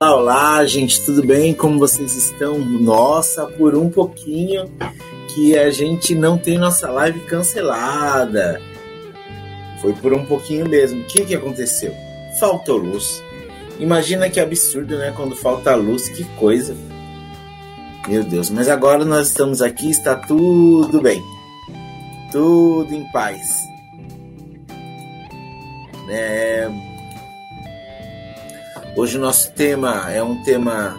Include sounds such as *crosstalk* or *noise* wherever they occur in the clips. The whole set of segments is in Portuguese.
Olá, gente, tudo bem? Como vocês estão? Nossa, por um pouquinho que a gente não tem nossa live cancelada. Foi por um pouquinho mesmo. O que, que aconteceu? Faltou luz. Imagina que absurdo, né? Quando falta luz, que coisa. Meu Deus, mas agora nós estamos aqui, está tudo bem. Tudo em paz. É... Hoje o nosso tema é um tema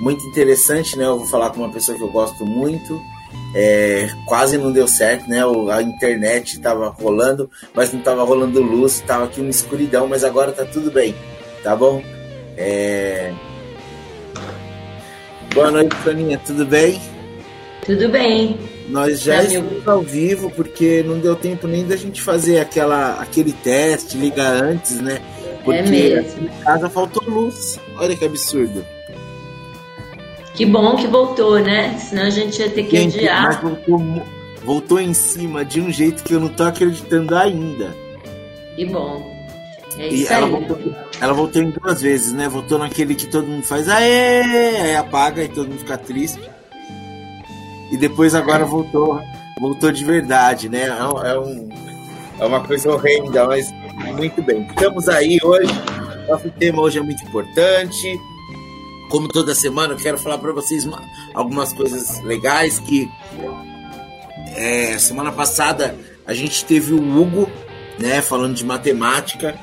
muito interessante, né? Eu vou falar com uma pessoa que eu gosto muito. É, quase não deu certo, né? A internet estava rolando, mas não estava rolando luz, estava aqui uma escuridão, mas agora tá tudo bem, tá bom? É... Boa noite, Soninha, tudo bem? Tudo bem. Nós já estamos ao vivo porque não deu tempo nem da gente fazer aquela, aquele teste, ligar antes, né? Porque é mesmo. em casa faltou luz. Olha que absurdo. Que bom que voltou, né? Senão a gente ia ter que gente, adiar. Mas voltou, voltou em cima de um jeito que eu não tô acreditando ainda. Que bom. É e isso ela aí. voltou, ela voltou em duas vezes, né? Voltou naquele que todo mundo faz aê, aí apaga e todo mundo fica triste. E depois agora voltou, voltou de verdade, né? É, é, um, é uma coisa horrenda, mas muito bem. Estamos aí hoje. Nosso tema hoje é muito importante. Como toda semana, eu quero falar para vocês uma, algumas coisas legais que é, semana passada a gente teve o Hugo, né, falando de matemática.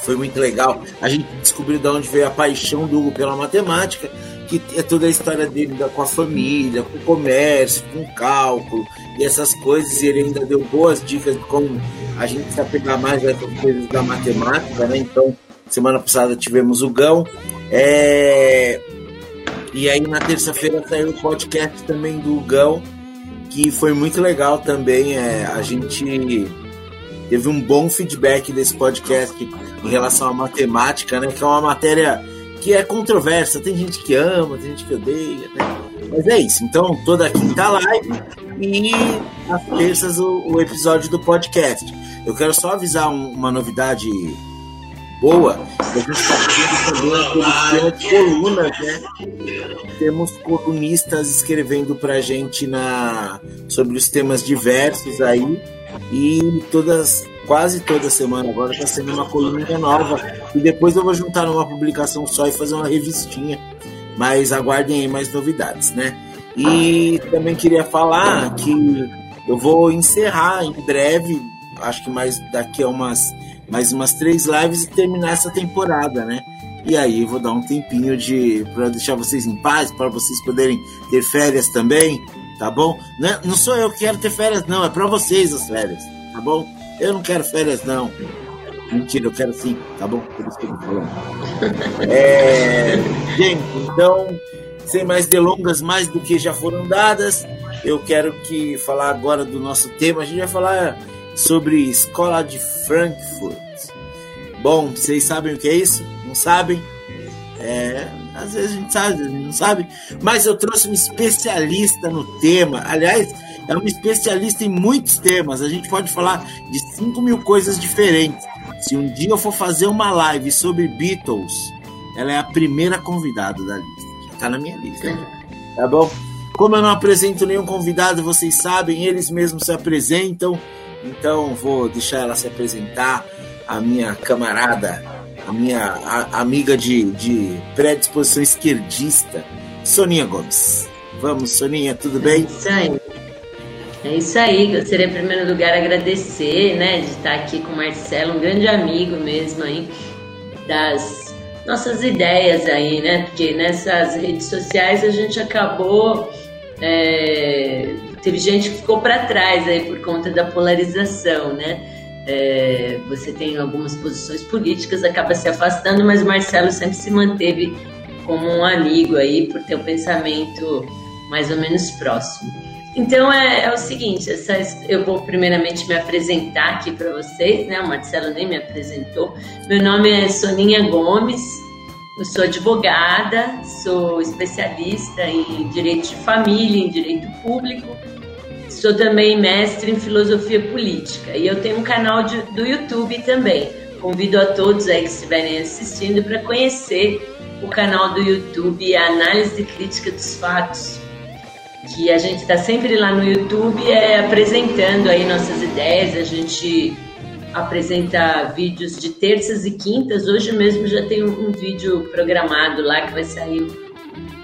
Foi muito legal. A gente descobriu de onde veio a paixão do Hugo pela matemática, que é toda a história dele com a família, com o comércio, com o cálculo e essas coisas. E ele ainda deu boas dicas de como a gente se apegar mais essas coisas da matemática, né? Então, semana passada tivemos o Gão. É... E aí na terça-feira saiu o podcast também do Gão, que foi muito legal também. É... A gente teve um bom feedback desse podcast em relação à matemática, né? Que é uma matéria que é controversa. Tem gente que ama, tem gente que odeia, né? Mas é isso. Então, toda quinta live e às terças o, o episódio do podcast. Eu quero só avisar um, uma novidade boa. A gente está fazendo também colunas, né? Temos colunistas escrevendo pra gente na, sobre os temas diversos aí. E todas, quase toda semana agora está sendo uma coluna nova. E depois eu vou juntar numa publicação só e fazer uma revistinha. Mas aguardem aí mais novidades, né? E também queria falar que eu vou encerrar em breve, acho que mais daqui a umas mais umas três lives e terminar essa temporada, né? E aí vou dar um tempinho de para deixar vocês em paz, para vocês poderem ter férias também, tá bom? Não, é, não sou eu que quero ter férias, não, é para vocês as férias, tá bom? Eu não quero férias, não. Mentira, eu quero sim, tá bom? Por isso que eu tô falando. É, gente, então, sem mais delongas, mais do que já foram dadas, eu quero que falar agora do nosso tema. A gente vai falar sobre escola de Frankfurt. Bom, vocês sabem o que é isso? Não sabem? É, às vezes a gente sabe, às vezes não sabe. Mas eu trouxe um especialista no tema. Aliás, é um especialista em muitos temas. A gente pode falar de 5 mil coisas diferentes. Se um dia eu for fazer uma live sobre Beatles, ela é a primeira convidada da lista. Está na minha lista. Tá bom? Como eu não apresento nenhum convidado, vocês sabem, eles mesmos se apresentam. Então vou deixar ela se apresentar, a minha camarada, a minha a, amiga de, de predisposição esquerdista, Soninha Gomes. Vamos, Soninha, tudo bem? Aí. É isso aí, gostaria em primeiro lugar agradecer, né, de estar aqui com o Marcelo, um grande amigo mesmo aí, das nossas ideias aí, né, porque nessas redes sociais a gente acabou é, teve gente que ficou para trás aí por conta da polarização, né? É, você tem algumas posições políticas, acaba se afastando, mas o Marcelo sempre se manteve como um amigo aí por ter um pensamento mais ou menos próximo. Então é, é o seguinte, essa, eu vou primeiramente me apresentar aqui para vocês, né? O Marcelo nem me apresentou. Meu nome é Soninha Gomes, eu sou advogada, sou especialista em direito de família, em direito público, sou também mestre em filosofia política e eu tenho um canal de, do YouTube também. Convido a todos aí que estiverem assistindo para conhecer o canal do YouTube Análise e Crítica dos Fatos, que a gente está sempre lá no YouTube é, apresentando aí nossas ideias, a gente apresenta vídeos de terças e quintas. Hoje mesmo já tem um, vídeo programado lá que vai sair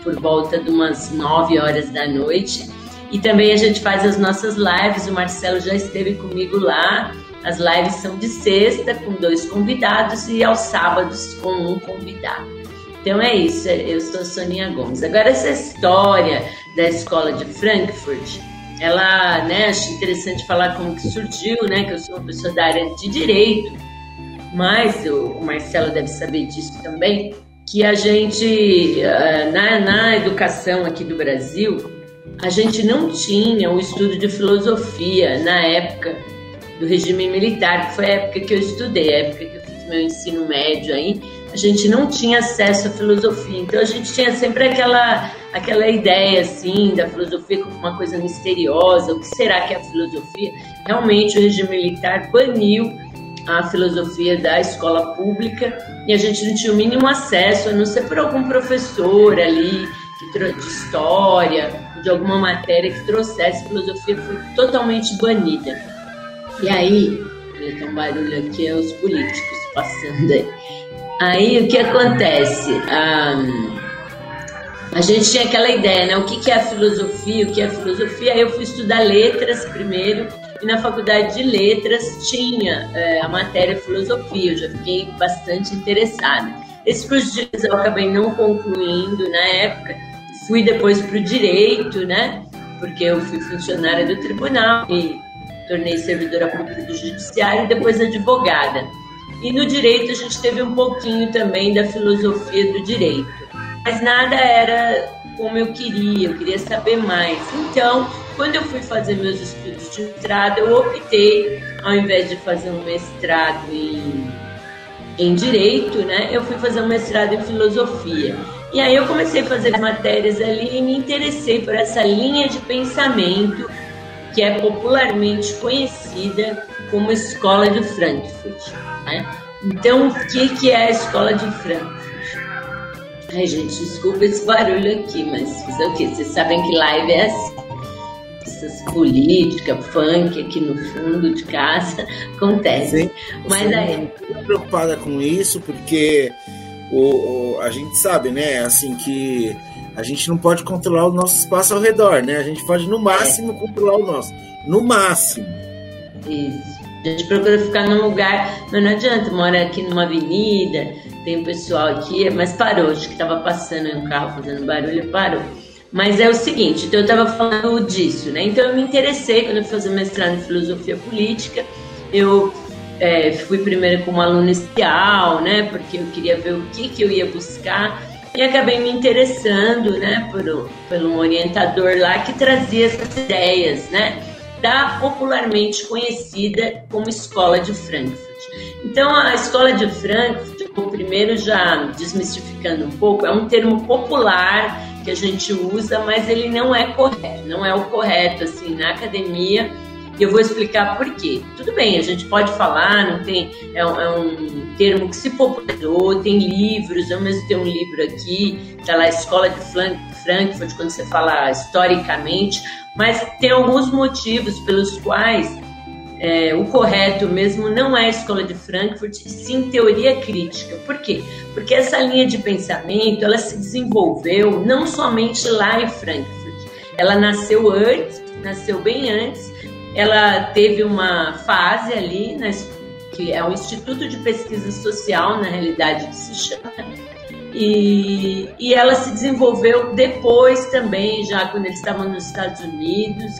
por volta de umas 9 horas da noite. E também a gente faz as nossas lives, o Marcelo já esteve comigo lá. As lives são de sexta com dois convidados e aos sábados com um convidado. Então é isso, eu sou Soninha Gomes. Agora essa história da escola de Frankfurt, ela, né, acho interessante falar como que surgiu, né, que eu sou uma pessoa da área de direito, mas o, o Marcelo deve saber disso também, que a gente, eh, na, na educação aqui do Brasil, a gente não tinha o estudo de filosofia na época do regime militar, que foi a época que eu estudei, a época que eu fiz meu ensino médio aí, a gente não tinha acesso à filosofia. Então a gente tinha sempre aquela aquela ideia assim da filosofia como uma coisa misteriosa, o que será que é a filosofia? Realmente o regime militar baniu a filosofia da escola pública e a gente não tinha o mínimo acesso, a não ser por algum professor ali de história, de alguma matéria que trouxesse filosofia, foi totalmente banida. E aí, tem um barulho aqui, é os políticos passando aí. Aí o que acontece? Um, a gente tinha aquela ideia, né? O que, que é filosofia? O que é filosofia? Aí eu fui estudar letras primeiro e na faculdade de letras tinha é, a matéria filosofia. Eu já fiquei bastante interessada. Esse curso de letras eu acabei não concluindo na época. Fui depois para o direito, né? Porque eu fui funcionária do tribunal e tornei servidora pública do judiciário e depois advogada. E no direito a gente teve um pouquinho também da filosofia do direito mas nada era como eu queria, eu queria saber mais. Então, quando eu fui fazer meus estudos de mestrado, eu optei, ao invés de fazer um mestrado em, em Direito, né, eu fui fazer um mestrado em Filosofia. E aí eu comecei a fazer matérias ali e me interessei por essa linha de pensamento que é popularmente conhecida como Escola de Frankfurt. Né? Então, o que, que é a Escola de Frankfurt? Ai, gente, desculpa esse barulho aqui, mas fazer o quê? Vocês sabem que live é assim. Essas políticas, funk aqui no fundo de casa, acontece. Sim, mas aí. Não preocupada com isso, porque o, o, a gente sabe, né, assim, que a gente não pode controlar o nosso espaço ao redor, né? A gente pode, no máximo, é. controlar o nosso. No máximo. Isso. A gente procura ficar num lugar, mas não adianta, mora aqui numa avenida, tem um pessoal aqui, mas parou, acho que estava passando um carro fazendo barulho, parou. Mas é o seguinte, então eu estava falando disso, né? Então eu me interessei quando eu fui fazer mestrado em filosofia política, eu é, fui primeiro como aluna inicial, né? Porque eu queria ver o que, que eu ia buscar e acabei me interessando, né? Por, por um orientador lá que trazia essas ideias, né? Da popularmente conhecida como Escola de Frankfurt. Então, a escola de Frankfurt, primeiro já desmistificando um pouco, é um termo popular que a gente usa, mas ele não é correto, não é o correto assim na academia. E eu vou explicar por quê. Tudo bem, a gente pode falar, não tem é um, é um termo que se popularizou, tem livros, eu mesmo tenho um livro aqui, tá lá Escola de Frankfurt, quando você fala historicamente, mas tem alguns motivos pelos quais é, o correto mesmo não é a escola de Frankfurt, sim teoria crítica. Por quê? Porque essa linha de pensamento ela se desenvolveu não somente lá em Frankfurt. Ela nasceu antes, nasceu bem antes. Ela teve uma fase ali, que é o Instituto de Pesquisa Social, na realidade que se chama, e, e ela se desenvolveu depois também, já quando eles estavam nos Estados Unidos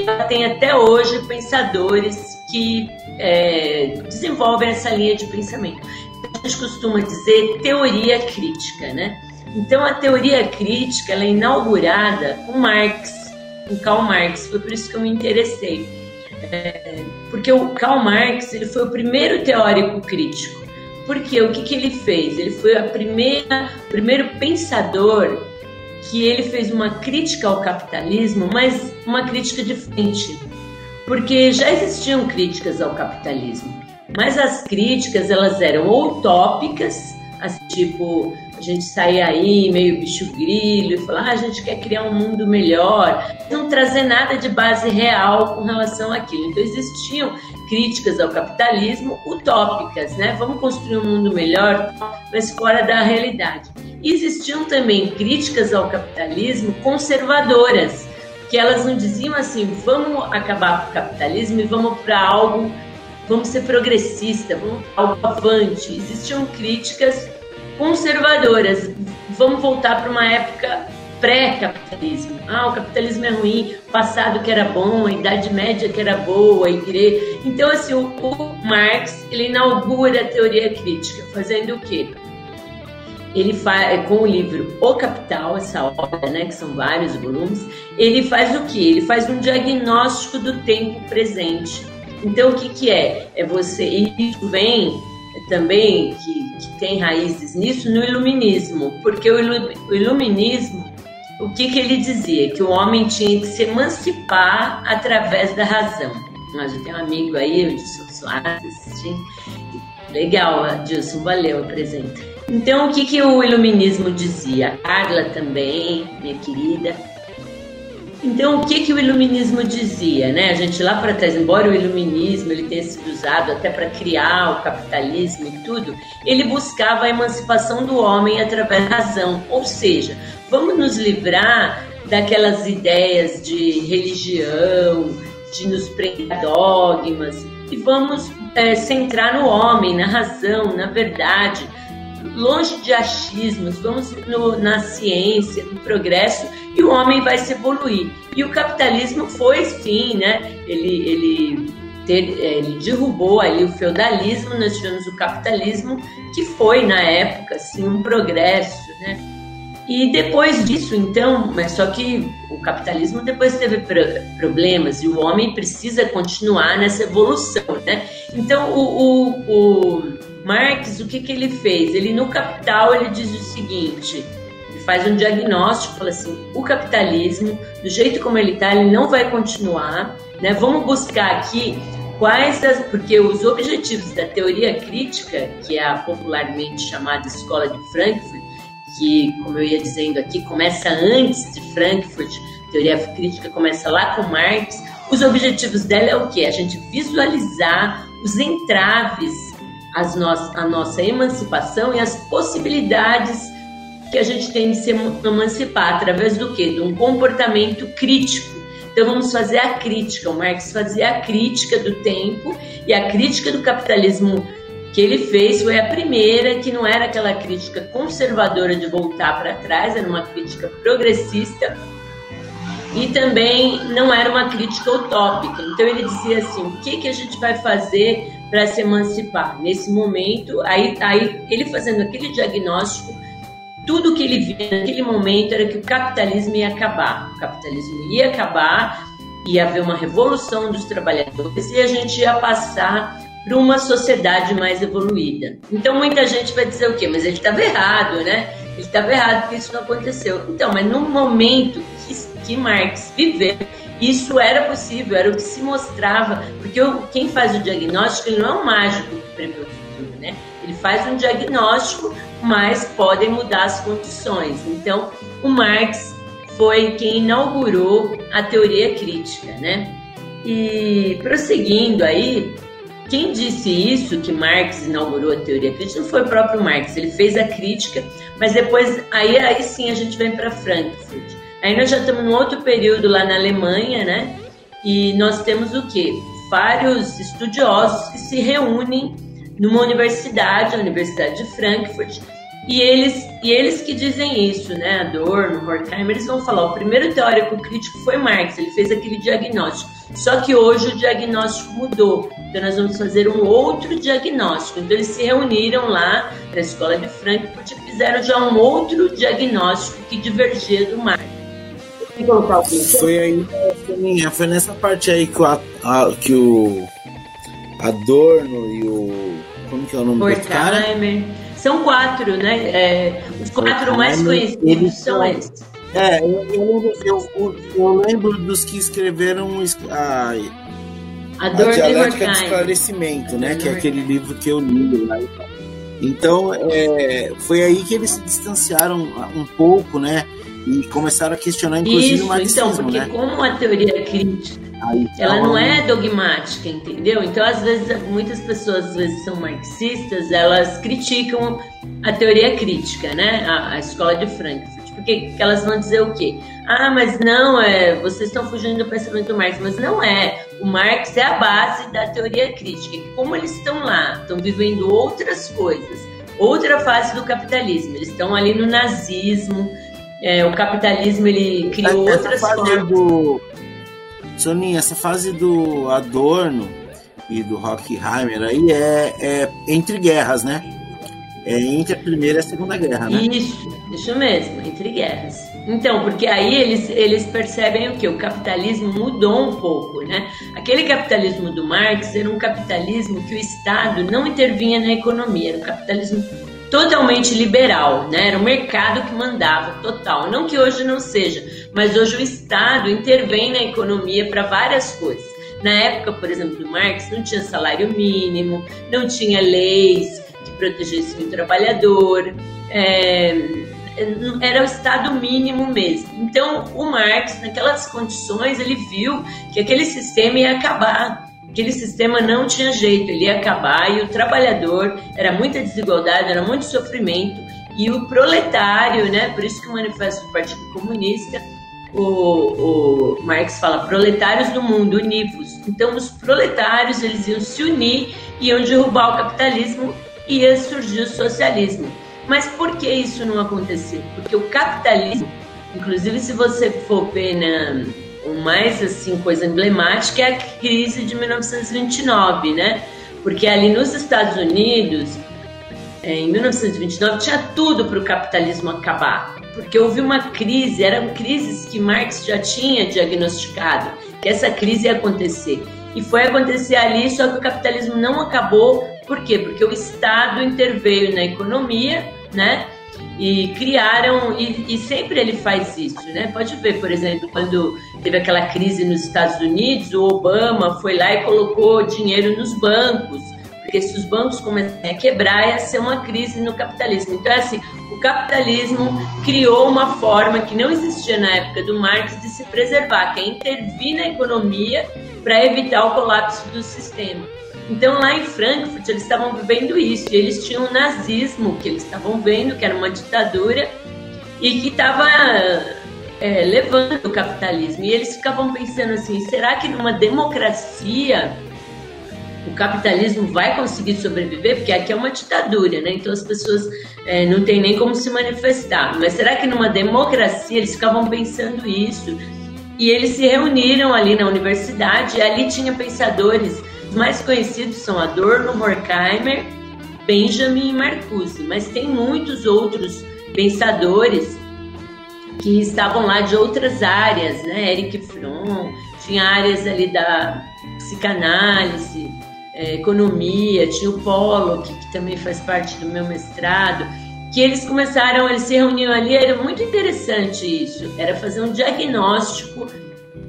ela tem até hoje pensadores que é, desenvolvem essa linha de pensamento. A gente costuma dizer teoria crítica, né? Então a teoria crítica ela é inaugurada com Marx, com Karl Marx. Foi por isso que eu me interessei, é, porque o Karl Marx ele foi o primeiro teórico crítico. Porque o que, que ele fez? Ele foi a primeira, o primeiro pensador que ele fez uma crítica ao capitalismo, mas uma crítica de frente, porque já existiam críticas ao capitalismo, mas as críticas elas eram utópicas, assim, tipo a gente sair aí meio bicho grilo e falar ah, a gente quer criar um mundo melhor, não trazer nada de base real com relação àquilo. Então existiam críticas ao capitalismo utópicas, né? Vamos construir um mundo melhor, mas fora da realidade. Existiam também críticas ao capitalismo conservadoras, que elas não diziam assim, vamos acabar com o capitalismo e vamos para algo, vamos ser progressista, vamos para algo avante. Existiam críticas conservadoras, vamos voltar para uma época pré-capitalismo. Ah, o capitalismo é ruim, passado que era bom, a Idade Média que era boa, a igreja. Então, assim, o, o Marx ele inaugura a teoria crítica, fazendo o quê? Ele faz é, com o livro O Capital, essa obra, né, que são vários volumes, ele faz o quê? Ele faz um diagnóstico do tempo presente. Então, o que, que é? É você. Isso vem também, que, que tem raízes nisso, no iluminismo, porque o, o iluminismo o que, que ele dizia? Que o homem tinha que se emancipar através da razão. Nós já tem um amigo aí, o Edson Soares. Legal, Dilson, valeu, apresenta. Então, o que, que o iluminismo dizia? A Carla também, minha querida. Então, o que, que o iluminismo dizia? Né? A gente lá para trás, embora o iluminismo ele tenha sido usado até para criar o capitalismo e tudo, ele buscava a emancipação do homem através da razão. Ou seja, vamos nos livrar daquelas ideias de religião, de nos prender dogmas, e vamos é, centrar no homem, na razão, na verdade, longe de achismos, vamos no, na ciência, no progresso, e o homem vai se evoluir. E o capitalismo foi sim, né? Ele, ele, ter, é, ele derrubou ali o feudalismo, nós tivemos o capitalismo, que foi na época assim, um progresso, né? E depois disso, então, mas só que o capitalismo depois teve problemas e o homem precisa continuar nessa evolução, né? Então, o, o, o Marx, o que, que ele fez? Ele no Capital ele diz o seguinte: ele faz um diagnóstico, fala assim, o capitalismo, do jeito como ele está, ele não vai continuar, né? Vamos buscar aqui quais as, porque os objetivos da teoria crítica, que é a popularmente chamada Escola de Frankfurt que, como eu ia dizendo aqui, começa antes de Frankfurt, teoria crítica começa lá com Marx. Os objetivos dela é o que? A gente visualizar os entraves as no a nossa emancipação e as possibilidades que a gente tem de se emancipar através do quê? De um comportamento crítico. Então vamos fazer a crítica. O Marx fazia a crítica do tempo e a crítica do capitalismo que ele fez foi a primeira que não era aquela crítica conservadora de voltar para trás, era uma crítica progressista e também não era uma crítica utópica. Então ele dizia assim: o que, que a gente vai fazer para se emancipar? Nesse momento, aí, aí ele fazendo aquele diagnóstico, tudo que ele via naquele momento era que o capitalismo ia acabar. O capitalismo ia acabar, ia haver uma revolução dos trabalhadores e a gente ia passar para uma sociedade mais evoluída. Então muita gente vai dizer o quê? Mas ele estava errado, né? Ele estava errado porque isso não aconteceu. Então, mas no momento que, que Marx viveu, isso era possível, era o que se mostrava, porque quem faz o diagnóstico ele não é um mágico que prevê o futuro, né? Ele faz um diagnóstico, mas podem mudar as condições. Então, o Marx foi quem inaugurou a teoria crítica, né? E prosseguindo aí, quem disse isso, que Marx inaugurou a teoria crítica, não foi o próprio Marx. Ele fez a crítica, mas depois, aí, aí sim a gente vem para Frankfurt. Aí nós já estamos num outro período lá na Alemanha, né? E nós temos o quê? Vários estudiosos que se reúnem numa universidade, a Universidade de Frankfurt, e eles, e eles que dizem isso, né? Adorno, Horkheimer, eles vão falar: o primeiro teórico crítico foi Marx, ele fez aquele diagnóstico. Só que hoje o diagnóstico mudou. Então nós vamos fazer um outro diagnóstico. Então eles se reuniram lá na escola de Frankfurt e fizeram já um outro diagnóstico que divergia do Marx. Foi aí, foi nessa parte aí que o, a, que o Adorno e o. Como que é o nome do cara? São quatro, né? É, os quatro mais conhecidos são esses. É, eu, eu, lembro, eu, eu, lembro dos que escreveram a, a, Dor a Dialética do Esclarecimento, né? Que é aquele livro que eu li lá e tal. Então, é, foi aí que eles se distanciaram um pouco, né? E começaram a questionar, inclusive, Isso, o marxismo, então, porque né? como a teoria crítica, aí, ela não é dogmática, entendeu? Então, às vezes, muitas pessoas, às vezes, são marxistas, elas criticam a teoria crítica, né? A, a escola de Frankfurt. Porque elas vão dizer o quê? Ah, mas não, é, vocês estão fugindo do pensamento do Marx. Mas não é. O Marx é a base da teoria crítica. Como eles estão lá, estão vivendo outras coisas, outra fase do capitalismo. Eles estão ali no nazismo. É, o capitalismo ele criou essa outras formas. Do... Soninha, essa fase do Adorno e do Horkheimer aí é, é entre guerras, né? É entre a primeira e a segunda guerra, né? Isso, isso mesmo, entre guerras. Então, porque aí eles, eles percebem o que? O capitalismo mudou um pouco, né? Aquele capitalismo do Marx era um capitalismo que o Estado não intervinha na economia, era um capitalismo totalmente liberal, né? Era o mercado que mandava total. Não que hoje não seja, mas hoje o Estado intervém na economia para várias coisas. Na época, por exemplo, do Marx, não tinha salário mínimo, não tinha leis que protegessem o trabalhador. É, era o estado mínimo mesmo. Então, o Marx, naquelas condições, ele viu que aquele sistema ia acabar. Aquele sistema não tinha jeito, ele ia acabar e o trabalhador era muita desigualdade, era muito sofrimento e o proletário, né? Por isso que o manifesto do Partido Comunista, o, o Marx fala proletários do mundo, univos. Então, os proletários eles iam se unir, iam derrubar o capitalismo e ia surgir o socialismo. Mas por que isso não aconteceu? Porque o capitalismo, inclusive se você for ver na o mais assim coisa emblemática é a crise de 1929, né? Porque ali nos Estados Unidos, é, em 1929, tinha tudo para o capitalismo acabar, porque houve uma crise, eram crises que Marx já tinha diagnosticado que essa crise ia acontecer. E foi acontecer ali, só que o capitalismo não acabou. Por quê? Porque o Estado interveio na economia né? E criaram, e, e, sempre ele faz isso, né? Pode ver, por exemplo, quando teve aquela crise nos Estados Unidos, o Obama foi lá e colocou dinheiro nos bancos, porque se os bancos começarem a quebrar, ia ser uma crise no capitalismo. Então, é assim, o capitalismo criou uma forma que não existia na época do Marx de se preservar, que é intervir na economia para evitar o colapso do sistema. Então, lá em Frankfurt, eles estavam vivendo isso. E eles tinham o nazismo, que eles estavam vendo, que era uma ditadura, e que estava é, levando o capitalismo. E eles ficavam pensando assim: será que numa democracia o capitalismo vai conseguir sobreviver? Porque aqui é uma ditadura, né? Então as pessoas é, não têm nem como se manifestar. Mas será que numa democracia eles ficavam pensando isso? E eles se reuniram ali na universidade, e ali tinha pensadores os mais conhecidos são Adorno, Horkheimer, Benjamin e Marcuse, mas tem muitos outros pensadores que estavam lá de outras áreas, né? Eric Fromm, tinha áreas ali da psicanálise, é, economia, tinha o Pollock, que também faz parte do meu mestrado, que eles começaram, eles se reuniam ali, era muito interessante isso, era fazer um diagnóstico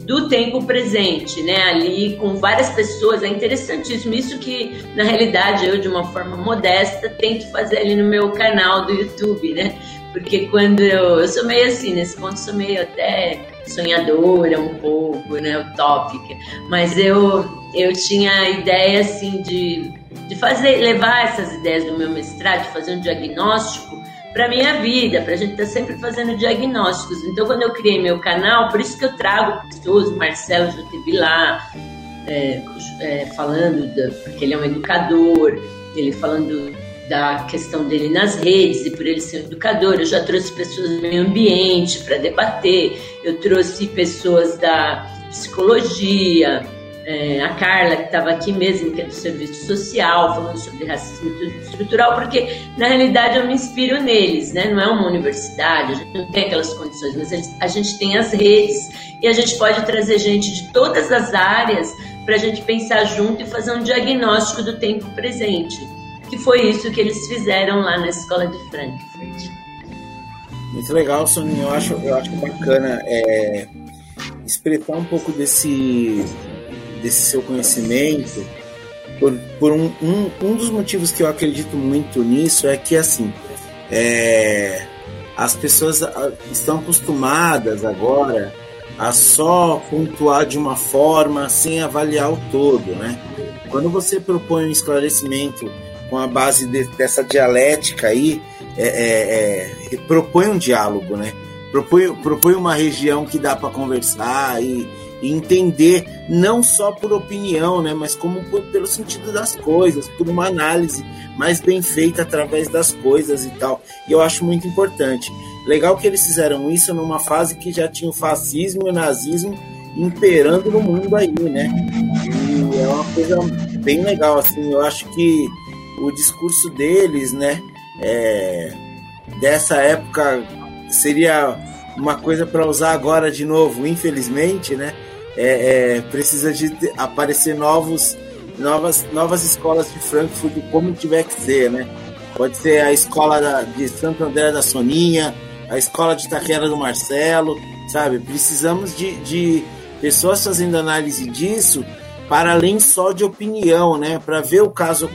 do tempo presente, né? Ali com várias pessoas, é interessantíssimo. Isso que, na realidade, eu, de uma forma modesta, tento fazer ali no meu canal do YouTube, né? Porque quando eu, eu sou meio assim, nesse ponto sou meio até sonhadora um pouco, né? Utópica. Mas eu, eu tinha a ideia, assim, de, de fazer, levar essas ideias do meu mestrado, de fazer um diagnóstico para minha vida, para a gente estar tá sempre fazendo diagnósticos. Então, quando eu criei meu canal, por isso que eu trago pessoas, o Marcelo já esteve lá, é, é, falando, da, porque ele é um educador, ele falando da questão dele nas redes e por ele ser um educador. Eu já trouxe pessoas do meio ambiente para debater, eu trouxe pessoas da psicologia, é, a Carla, que estava aqui mesmo, que é do serviço social, falando sobre racismo estrutural, porque na realidade eu me inspiro neles, né? Não é uma universidade, a gente não tem aquelas condições, mas a gente tem as redes e a gente pode trazer gente de todas as áreas para a gente pensar junto e fazer um diagnóstico do tempo presente, que foi isso que eles fizeram lá na escola de Frankfurt. Muito legal, Soninho. Eu acho, eu acho bacana é, expressar um pouco desse, desse seu conhecimento. Por, por um, um, um dos motivos que eu acredito muito nisso é que, assim, é, as pessoas estão acostumadas agora a só pontuar de uma forma sem avaliar o todo, né? Quando você propõe um esclarecimento com a base de, dessa dialética aí, é, é, é, propõe um diálogo, né? Propõe, propõe uma região que dá para conversar e, e, entender, não só por opinião, né? Mas como por, pelo sentido das coisas, por uma análise mais bem feita através das coisas e tal. E eu acho muito importante. Legal que eles fizeram isso numa fase que já tinha o fascismo e o nazismo imperando no mundo aí, né? E é uma coisa bem legal, assim. Eu acho que o discurso deles, né? É, dessa época seria uma coisa para usar agora de novo, infelizmente, né? É, é, precisa de aparecer novos, novas, novas escolas de Frankfurt, como tiver que ser, né? Pode ser a escola da, de Santo André da Soninha, a escola de Taquera do Marcelo, sabe? Precisamos de, de pessoas fazendo análise disso para além só de opinião, né? Para ver o caso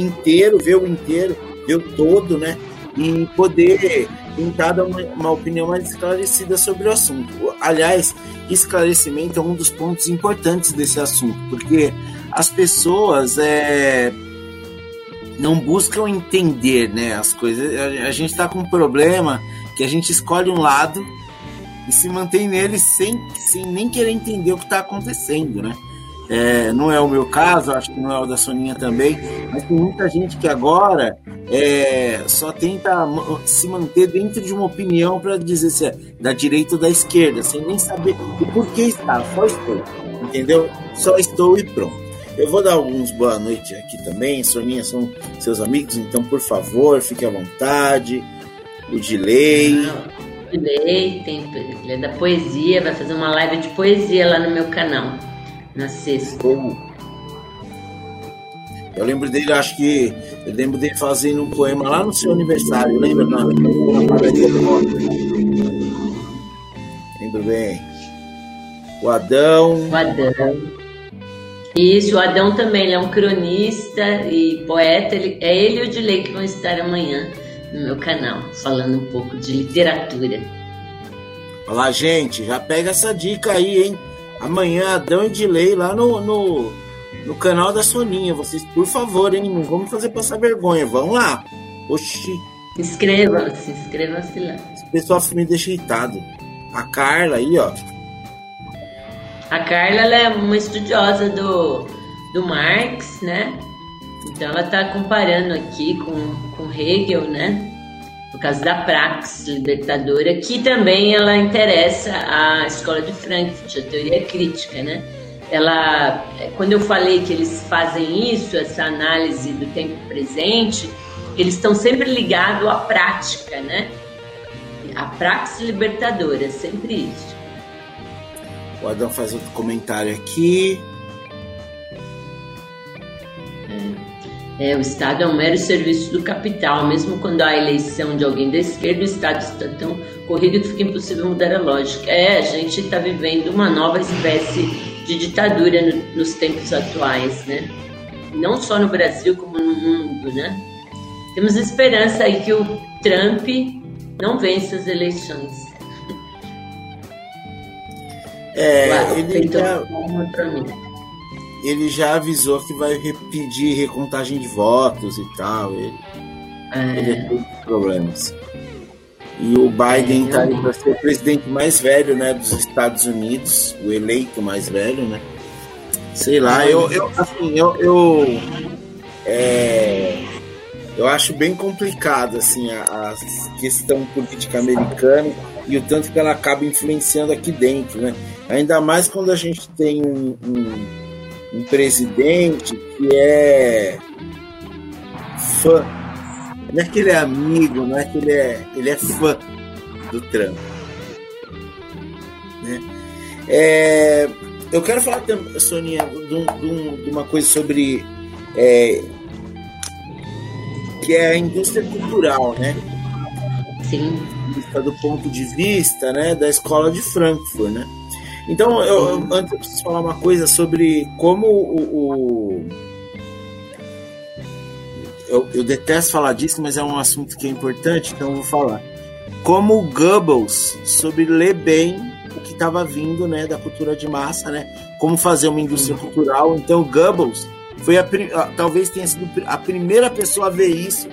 inteiro, ver o inteiro, ver o todo, né? E poder tentar dar uma, uma opinião mais esclarecida sobre o assunto. Aliás, esclarecimento é um dos pontos importantes desse assunto, porque as pessoas é, não buscam entender né, as coisas. A, a gente está com um problema que a gente escolhe um lado e se mantém nele sem, sem nem querer entender o que está acontecendo, né? É, não é o meu caso, acho que não é o da Soninha também, mas tem muita gente que agora é, só tenta se manter dentro de uma opinião para dizer se é da direita ou da esquerda, sem nem saber o porquê está, só estou, entendeu? Só estou e pronto. Eu vou dar alguns boa noite aqui também, Soninha são seus amigos, então por favor, fique à vontade o Dilei. Dilei, tem, ele é da poesia, vai fazer uma live de poesia lá no meu canal, na sexta. Eu lembro dele, acho que. Eu lembro dele fazendo um poema lá no seu aniversário, lembra? Na, padaria do rock. Lembro bem. O Adão. O Adão. Isso, o Adão também, ele é um cronista e poeta. Ele, é ele e o Dilei que vão estar amanhã no meu canal, falando um pouco de literatura. Olá, gente, já pega essa dica aí, hein? Amanhã, Adão e Dilei lá no, no, no canal da Soninha. Vocês, por favor, hein? Não vamos fazer passar vergonha. Vamos lá. Oxi. Inscrevam-se, inscrevam-se lá. Esse pessoal me deixa irritado. A Carla aí, ó. A Carla ela é uma estudiosa do, do Marx, né? Então ela está comparando aqui com, com Hegel, né? Por causa da praxis libertadora, que também ela interessa a escola de Frankfurt, a teoria crítica, né? Ela, quando eu falei que eles fazem isso, essa análise do tempo presente, eles estão sempre ligados à prática, né? A praxis libertadora, sempre isso. O Adão faz outro comentário aqui. É, o Estado é um mero serviço do capital. Mesmo quando há eleição de alguém da esquerda, o Estado está tão corrido que fica impossível mudar a lógica. É, a gente está vivendo uma nova espécie de ditadura no, nos tempos atuais, né? Não só no Brasil, como no mundo, né? Temos esperança aí que o Trump não vença as eleições. É, Uau, ele para mim ele já avisou que vai pedir recontagem de votos e tal. Ele, é. ele tem problemas. E o Biden está é, aí para ser o presidente mais velho né, dos Estados Unidos, o eleito mais velho, né? Sei lá, eu, eu assim, eu, eu, é, eu acho bem complicado assim, a, a, questão política americana e o tanto que ela acaba influenciando aqui dentro, né? Ainda mais quando a gente tem um, um um presidente que é fã. Não é que ele é amigo, não é que ele é, ele é fã do Trump. Né? É, eu quero falar, Soninha, de, de uma coisa sobre. É, que é a indústria cultural, né? Sim. do ponto de vista né, da escola de Frankfurt. Né? Então, eu, eu, antes eu preciso falar uma coisa sobre como o. o eu, eu, detesto falar disso, mas é um assunto que é importante, então eu vou falar. Como o Goebbels soube ler bem o que estava vindo né, da cultura de massa, né? Como fazer uma indústria uhum. cultural. Então, Goebbels foi a, talvez tenha sido a primeira pessoa a ver isso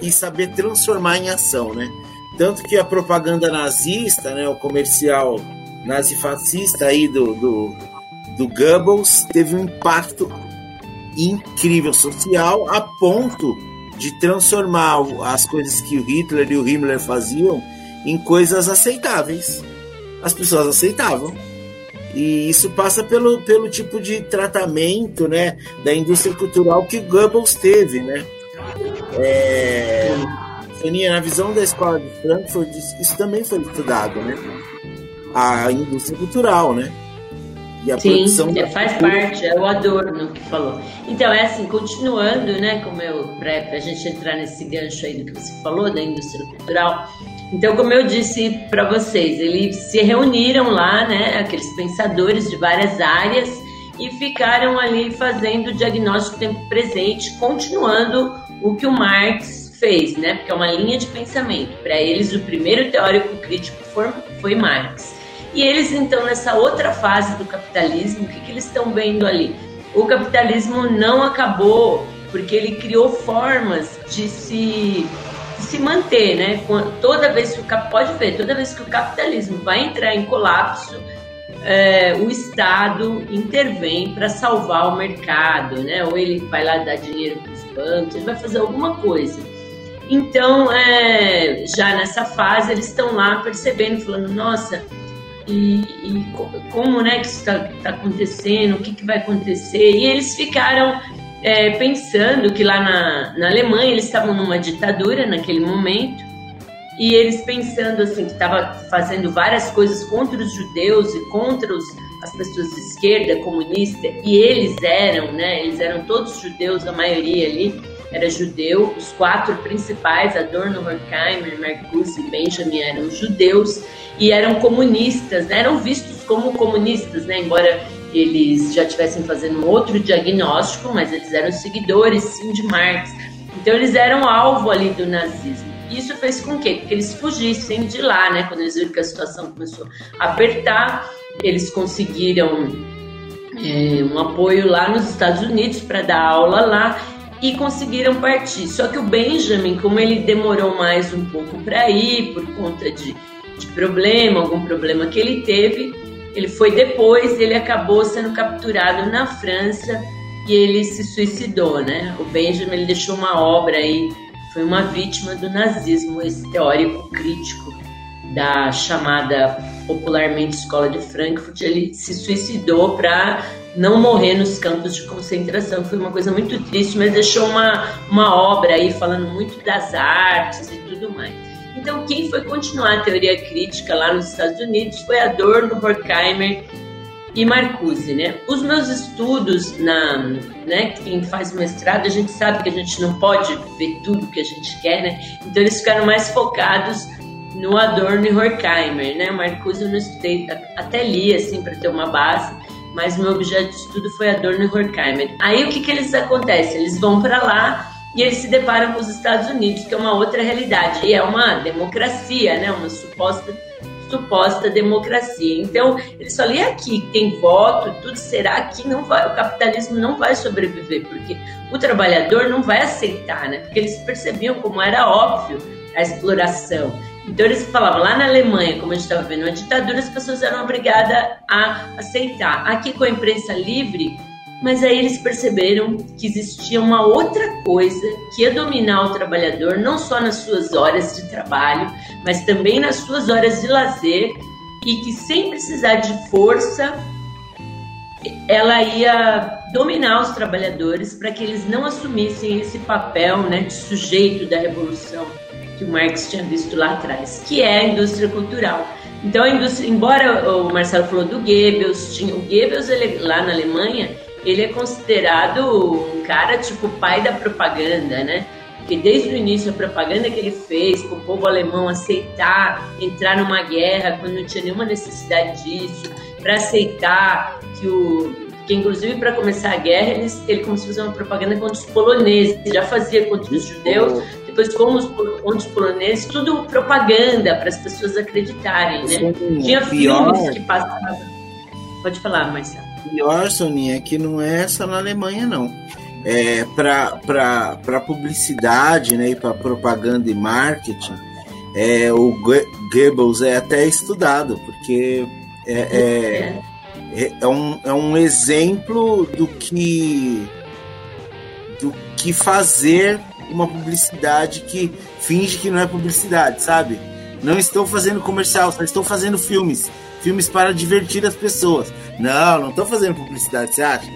e saber transformar em ação, né? Tanto que a propaganda nazista, né, o comercial nazifascista aí do, do, do Goebbels teve um impacto incrível social a ponto de transformar as coisas que o Hitler e o Himmler faziam em coisas aceitáveis. As pessoas aceitavam. E isso passa pelo, pelo tipo de tratamento né, da indústria cultural que Goebbels teve. Né? É, na visão da escola de Frankfurt, isso também foi estudado. Né? A indústria cultural, né? E a Sim, produção é, faz parte, é o Adorno que falou. Então, é assim, continuando, né, como eu, para a gente entrar nesse gancho aí do que você falou, da indústria cultural. Então, como eu disse para vocês, eles se reuniram lá, né, aqueles pensadores de várias áreas, e ficaram ali fazendo o diagnóstico do tempo presente, continuando o que o Marx fez, né, porque é uma linha de pensamento. Para eles, o primeiro teórico crítico foi, foi Marx. E eles, então, nessa outra fase do capitalismo, o que, que eles estão vendo ali? O capitalismo não acabou porque ele criou formas de se, de se manter, né? Toda vez que o pode ver, toda vez que o capitalismo vai entrar em colapso, é, o Estado intervém para salvar o mercado, né? Ou ele vai lá dar dinheiro para os bancos, ele vai fazer alguma coisa. Então, é, já nessa fase, eles estão lá percebendo, falando: nossa, e, e como né, que isso está tá acontecendo, o que, que vai acontecer. E eles ficaram é, pensando que lá na, na Alemanha eles estavam numa ditadura naquele momento, e eles pensando assim que estava fazendo várias coisas contra os judeus e contra os, as pessoas de esquerda comunista, e eles eram, né, eles eram todos judeus, a maioria ali era judeu, os quatro principais, Adorno, Horkheimer, Marcuse e Benjamin eram judeus, e eram comunistas, né? eram vistos como comunistas, né? embora eles já estivessem fazendo um outro diagnóstico, mas eles eram seguidores sim de Marx. Então eles eram alvo ali do nazismo. Isso fez com que, que eles fugissem de lá, né? Quando eles viram que a situação começou a apertar, eles conseguiram é, um apoio lá nos Estados Unidos para dar aula lá e conseguiram partir. Só que o Benjamin, como ele demorou mais um pouco para ir por conta de de problema, algum problema que ele teve. Ele foi depois, ele acabou sendo capturado na França e ele se suicidou, né? O Benjamin ele deixou uma obra aí, foi uma vítima do nazismo, esse teórico crítico da chamada popularmente Escola de Frankfurt, ele se suicidou para não morrer nos campos de concentração. Foi uma coisa muito triste, mas deixou uma, uma obra aí falando muito das artes e tudo mais. Então, quem foi continuar a teoria crítica lá nos Estados Unidos foi Adorno, Horkheimer e Marcuse, né? Os meus estudos na, né, quem faz mestrado, a gente sabe que a gente não pode ver tudo que a gente quer, né? Então eles ficaram mais focados no Adorno e Horkheimer, né? Marcuse eu não estudei, até li assim para ter uma base, mas meu objeto de estudo foi Adorno e Horkheimer. Aí o que que eles acontecem? Eles vão para lá e eles se deparam com os Estados Unidos, que é uma outra realidade, e é uma democracia, né? uma suposta, suposta democracia. Então, eles falam, e aqui tem voto, tudo será que não vai, o capitalismo não vai sobreviver, porque o trabalhador não vai aceitar, né? Porque eles percebiam como era óbvio a exploração. Então eles falavam lá na Alemanha, como a gente estava vendo, a ditadura, as pessoas eram obrigadas a aceitar. Aqui com a imprensa livre, mas aí eles perceberam que existia uma outra coisa que ia dominar o trabalhador, não só nas suas horas de trabalho, mas também nas suas horas de lazer, e que sem precisar de força, ela ia dominar os trabalhadores para que eles não assumissem esse papel né, de sujeito da revolução que o Marx tinha visto lá atrás, que é a indústria cultural. Então, indústria, embora o Marcelo falou do Goebbels, tinha, o Goebbels ele, lá na Alemanha ele é considerado um cara tipo pai da propaganda, né? porque desde o início a propaganda que ele fez para o povo alemão aceitar entrar numa guerra quando não tinha nenhuma necessidade disso, para aceitar que o que inclusive para começar a guerra ele, ele começou a fazer uma propaganda contra os poloneses, já fazia contra os judeus, depois como os, contra os poloneses, tudo propaganda para as pessoas acreditarem, né? Sim, Tinha pior. filmes que passavam. Pode falar, Marcelo. Pior, Soninha, é que não é essa na Alemanha, não. É, para publicidade né, e para propaganda e marketing, é, o Goebbels é até estudado, porque é, é, é é, é, um, é um exemplo do que do que fazer uma publicidade que finge que não é publicidade, sabe? Não estou fazendo comercial, só estou fazendo filmes. Filmes para divertir as pessoas. Não, não estou fazendo publicidade, você acha?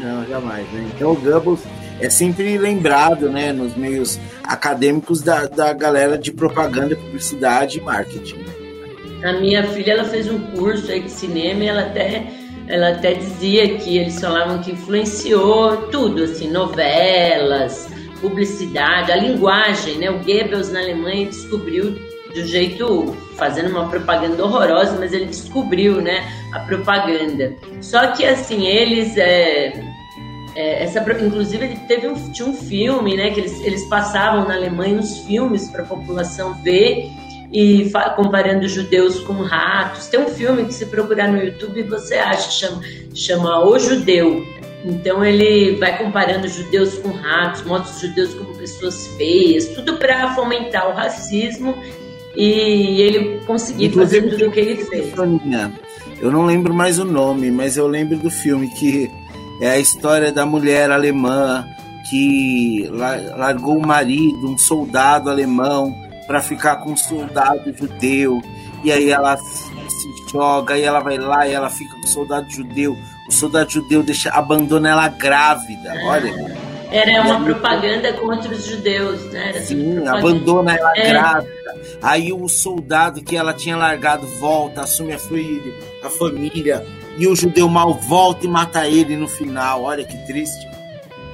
Não, jamais, né? Então o Goebbels é sempre lembrado, né, nos meios acadêmicos da, da galera de propaganda, publicidade e marketing. A minha filha ela fez um curso aí de cinema e ela até ela até dizia que eles falavam que influenciou tudo, assim, novelas, publicidade, a linguagem, né? O Goebbels na Alemanha descobriu de um jeito fazendo uma propaganda horrorosa, mas ele descobriu, né, a propaganda. Só que assim eles é, é, essa, inclusive ele teve um, tinha um filme, né, que eles, eles passavam na Alemanha uns filmes para a população ver e comparando judeus com ratos. Tem um filme que se procurar no YouTube você acha, chama, chama O Judeu. Então ele vai comparando judeus com ratos, mostra os judeus como pessoas feias, tudo para fomentar o racismo e ele conseguir fazer tudo o que ele fez. Eu não lembro mais o nome, mas eu lembro do filme que é a história da mulher alemã que largou o marido, um soldado alemão, para ficar com um soldado judeu. E aí ela se joga, e ela vai lá e ela fica com o soldado judeu. O soldado judeu deixa, abandona ela grávida, olha. Era uma propaganda contra os judeus, né? Era Sim, abandona ela é. grávida. Aí o soldado que ela tinha largado volta, assume a filha, a família, e o judeu mal volta e mata ele no final. Olha que triste.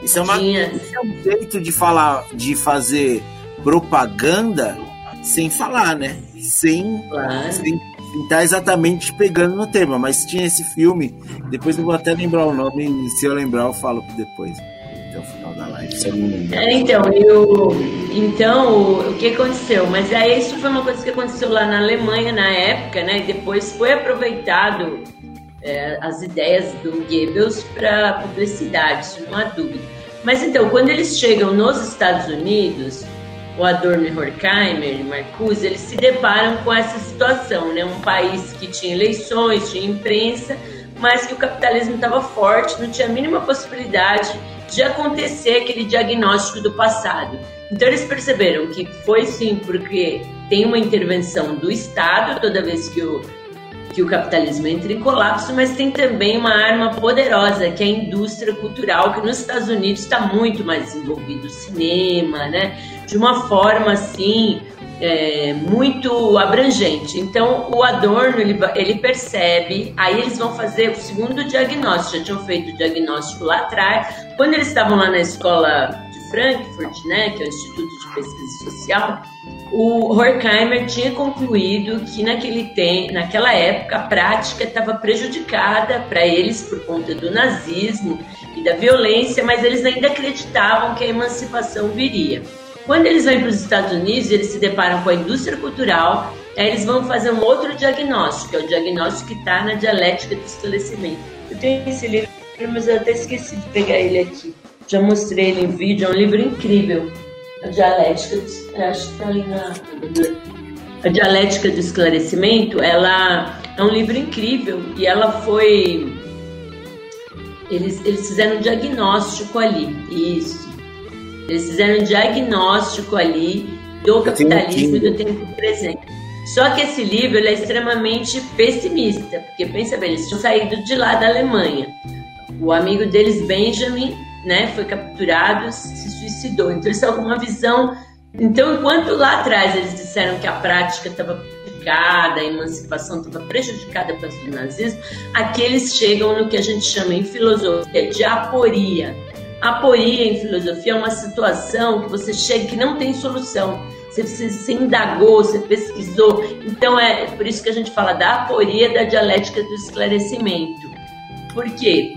Isso é, uma, isso é um jeito de falar, de fazer propaganda sem falar, né? Sem, claro. sem tá exatamente pegando no tema. Mas tinha esse filme, depois eu vou até lembrar o nome, se eu lembrar eu falo depois. Até o final da live, se eu não lembrar. É, então, eu, então, o que aconteceu? Mas aí isso foi uma coisa que aconteceu lá na Alemanha na época, né? E depois foi aproveitado é, as ideias do Goebbels para publicidade, isso não há dúvida. Mas então, quando eles chegam nos Estados Unidos, o Adorno e Horkheimer Marcuse, eles se deparam com essa situação, né? Um país que tinha eleições, tinha imprensa, mas que o capitalismo estava forte, não tinha a mínima possibilidade de acontecer aquele diagnóstico do passado. Então eles perceberam que foi sim porque tem uma intervenção do Estado toda vez que o que o capitalismo entra em colapso, mas tem também uma arma poderosa, que é a indústria cultural, que nos Estados Unidos está muito mais desenvolvido, o cinema, né? De uma forma assim é, muito abrangente. Então, o Adorno ele, ele percebe, aí eles vão fazer o segundo diagnóstico. Já tinham feito o diagnóstico lá atrás, quando eles estavam lá na escola de Frankfurt, né, que é o Instituto de Pesquisa Social o Horkheimer tinha concluído que naquele tempo, naquela época a prática estava prejudicada para eles por conta do nazismo e da violência, mas eles ainda acreditavam que a emancipação viria. Quando eles vão para os Estados Unidos, eles se deparam com a indústria cultural, aí eles vão fazer um outro diagnóstico, que é o diagnóstico que está na dialética do esclarecimento. Eu tenho esse livro, mas eu até esqueci de pegar ele aqui. Já mostrei ele em vídeo, é um livro incrível a dialética, acho que está ali na. A dialética do esclarecimento, ela é um livro incrível e ela foi. Eles, eles fizeram um diagnóstico ali, isso. Eles fizeram um diagnóstico ali do capitalismo e do tempo presente. Só que esse livro é extremamente pessimista, porque pensa bem, eles tinham saído de lá da Alemanha. O amigo deles, Benjamin, né, foi capturado, se suicidou. Então eles estão com uma visão. Então, enquanto lá atrás eles disseram que a prática estava prejudicada, a emancipação estava prejudicada pelo nazismo, aqui eles chegam no que a gente chama em filosofia de aporia. Aporia em filosofia é uma situação que você chega que não tem solução. Você, você, você indagou, você pesquisou. Então é por isso que a gente fala da aporia da dialética do esclarecimento. Por quê?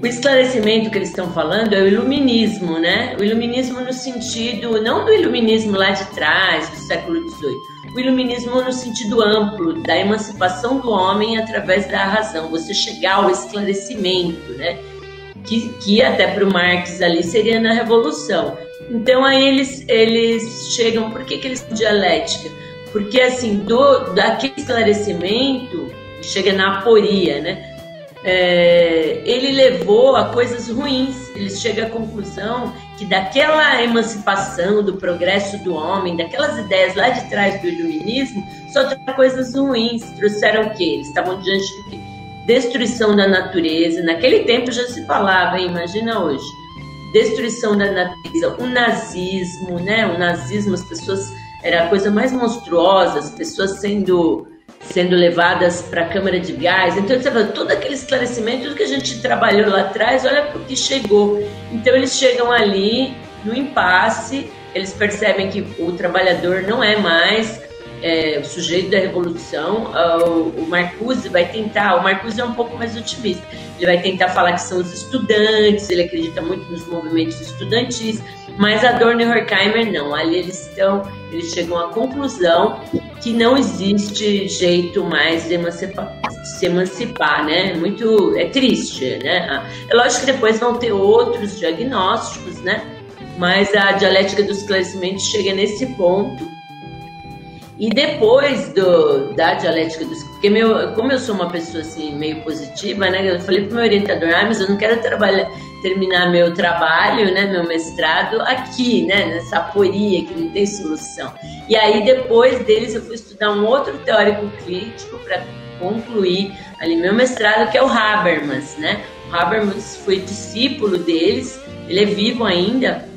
O esclarecimento que eles estão falando é o iluminismo, né? O iluminismo no sentido, não do iluminismo lá de trás, do século XVIII, o iluminismo no sentido amplo, da emancipação do homem através da razão, você chegar ao esclarecimento, né? Que, que até para o Marx ali seria na Revolução. Então aí eles, eles chegam, por que, que eles dialética? Porque assim, do, daquele esclarecimento, chega na aporia, né? É, ele levou a coisas ruins. Ele chega à conclusão que daquela emancipação, do progresso do homem, daquelas ideias lá de trás do iluminismo, só trouxeram coisas ruins. Trouxeram o quê? Eles estavam diante quê? Destruição da natureza. Naquele tempo já se falava, hein? imagina hoje. Destruição da natureza, o nazismo, né? O nazismo, as pessoas era a coisa mais monstruosa, as pessoas sendo sendo levadas para a câmara de gás. Então, você todo aquele esclarecimento, tudo que a gente trabalhou lá atrás, olha o que chegou. Então, eles chegam ali no impasse, eles percebem que o trabalhador não é mais é, o sujeito da revolução. Ah, o, o Marcuse vai tentar, o Marcuse é um pouco mais otimista, ele vai tentar falar que são os estudantes, ele acredita muito nos movimentos estudantis, mas a Dorn e Horkheimer não, ali eles estão, eles chegam à conclusão que não existe jeito mais de emancipar, se emancipar, né? Muito é triste, né? É lógico que depois vão ter outros diagnósticos, né? Mas a dialética do esclarecimento chega nesse ponto. E depois do, da dialética do porque meu, como eu sou uma pessoa assim meio positiva, né? Eu falei pro meu orientador, ah, mas eu não quero trabalhar terminar meu trabalho, né, meu mestrado aqui, né, nessa aporia que não tem solução. E aí depois deles eu fui estudar um outro teórico crítico para concluir ali meu mestrado, que é o Habermas, né? O Habermas foi discípulo deles, ele é vivo ainda,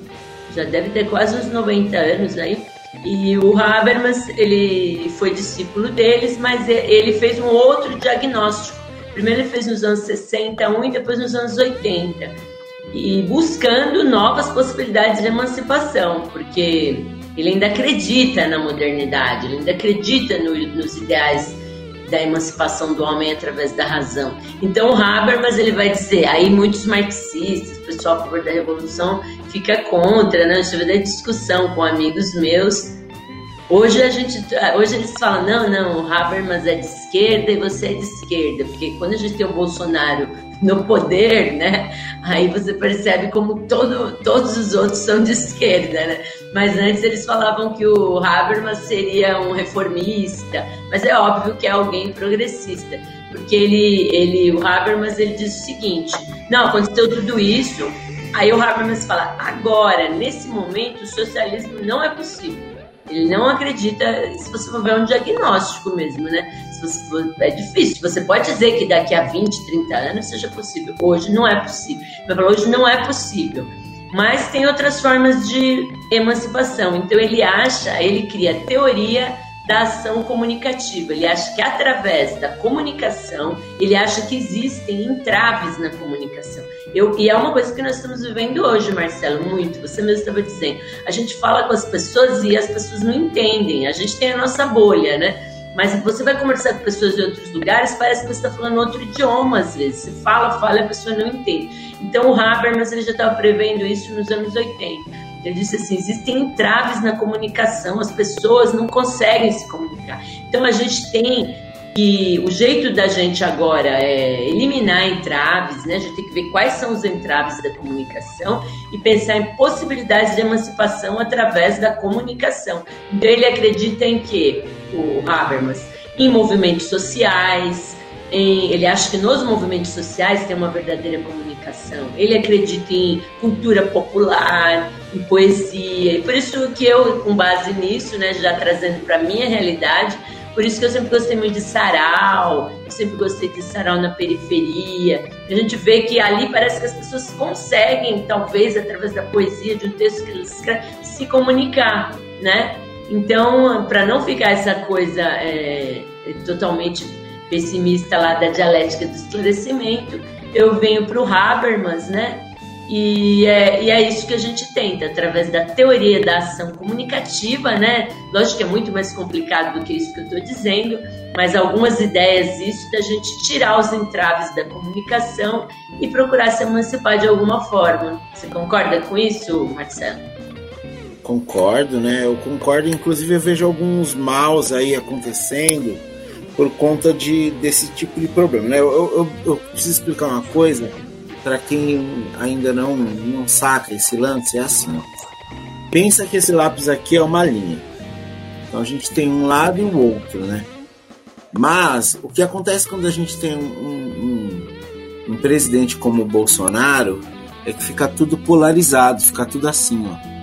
já deve ter quase uns 90 anos aí. E o Habermas, ele foi discípulo deles, mas ele fez um outro diagnóstico. Primeiro ele fez nos anos 60 um e depois nos anos 80 e buscando novas possibilidades de emancipação, porque ele ainda acredita na modernidade, ele ainda acredita no, nos ideais da emancipação do homem através da razão. Então Habermas ele vai dizer, aí muitos marxistas, pessoal a favor da revolução fica contra, né? Eu tive discussão com amigos meus. Hoje a gente, hoje eles falam não, não, o Habermas é de esquerda e você é de esquerda, porque quando a gente tem o Bolsonaro no poder, né? Aí você percebe como todo, todos os outros são de esquerda, né? Mas antes eles falavam que o Habermas seria um reformista, mas é óbvio que é alguém progressista, porque ele, ele, o Habermas ele diz o seguinte: não, aconteceu tudo isso. Aí o Habermas fala: agora, nesse momento, o socialismo não é possível. Ele não acredita, se você for ver é um diagnóstico mesmo, né? For, é difícil. Você pode dizer que daqui a 20, 30 anos seja possível. Hoje não é possível. hoje não é possível. Mas tem outras formas de emancipação. Então ele acha, ele cria teoria da ação comunicativa. Ele acha que através da comunicação, ele acha que existem entraves na comunicação. Eu, e é uma coisa que nós estamos vivendo hoje, Marcelo, muito. Você mesmo estava dizendo. A gente fala com as pessoas e as pessoas não entendem. A gente tem a nossa bolha, né? Mas você vai conversar com pessoas de outros lugares, parece que você está falando outro idioma às vezes. Você fala, fala e a pessoa não entende. Então o Habermas ele já estava prevendo isso nos anos 80. Ele disse assim: existem entraves na comunicação, as pessoas não conseguem se comunicar. Então a gente tem que o jeito da gente agora é eliminar entraves, né? A gente tem que ver quais são os entraves da comunicação e pensar em possibilidades de emancipação através da comunicação. Então ele acredita em que o Habermas em movimentos sociais, em, ele acha que nos movimentos sociais tem uma verdadeira comunicação. Ele acredita em cultura popular, em poesia. E por isso que eu, com base nisso, né, já trazendo para minha realidade, por isso que eu sempre gostei muito de sarau, eu sempre gostei de sarau na periferia. A gente vê que ali parece que as pessoas conseguem, talvez através da poesia, de um texto que eles escrevem, se comunicar, né? Então, para não ficar essa coisa é, totalmente pessimista lá da dialética do esclarecimento, eu venho para o Habermas, né? E é, e é isso que a gente tenta, através da teoria da ação comunicativa, né? Lógico que é muito mais complicado do que isso que eu estou dizendo, mas algumas ideias isso da gente tirar os entraves da comunicação e procurar se emancipar de alguma forma. Você concorda com isso, Marcelo? Concordo, né? Eu concordo, inclusive eu vejo alguns maus aí acontecendo por conta de, desse tipo de problema, né? Eu, eu, eu preciso explicar uma coisa para quem ainda não, não saca esse lance, é assim. Pensa que esse lápis aqui é uma linha. Então a gente tem um lado e o outro, né? Mas o que acontece quando a gente tem um, um, um presidente como o Bolsonaro é que fica tudo polarizado, fica tudo assim, ó.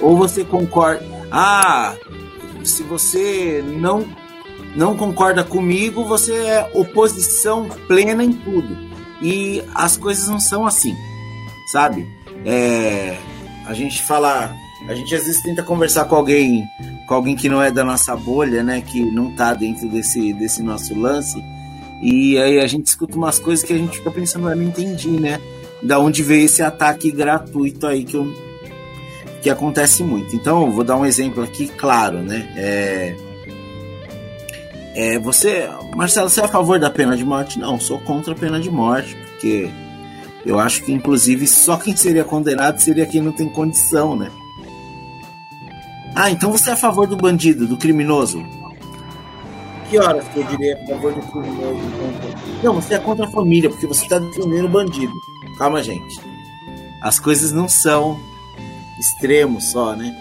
Ou você concorda, ah, se você não não concorda comigo, você é oposição plena em tudo. E as coisas não são assim, sabe? É, a gente fala, a gente às vezes tenta conversar com alguém, com alguém que não é da nossa bolha, né? Que não tá dentro desse, desse nosso lance. E aí a gente escuta umas coisas que a gente fica pensando, eu não entendi, né? Da onde veio esse ataque gratuito aí que, eu, que acontece muito. Então, vou dar um exemplo aqui, claro, né? É, é, você, Marcelo, você é a favor da pena de morte? Não, sou contra a pena de morte, porque eu acho que, inclusive, só quem seria condenado seria quem não tem condição, né? Ah, então você é a favor do bandido, do criminoso? Que horas que eu diria a favor do criminoso? Não, você é contra a família, porque você está defendendo o bandido. Calma, gente. As coisas não são extremos só, né?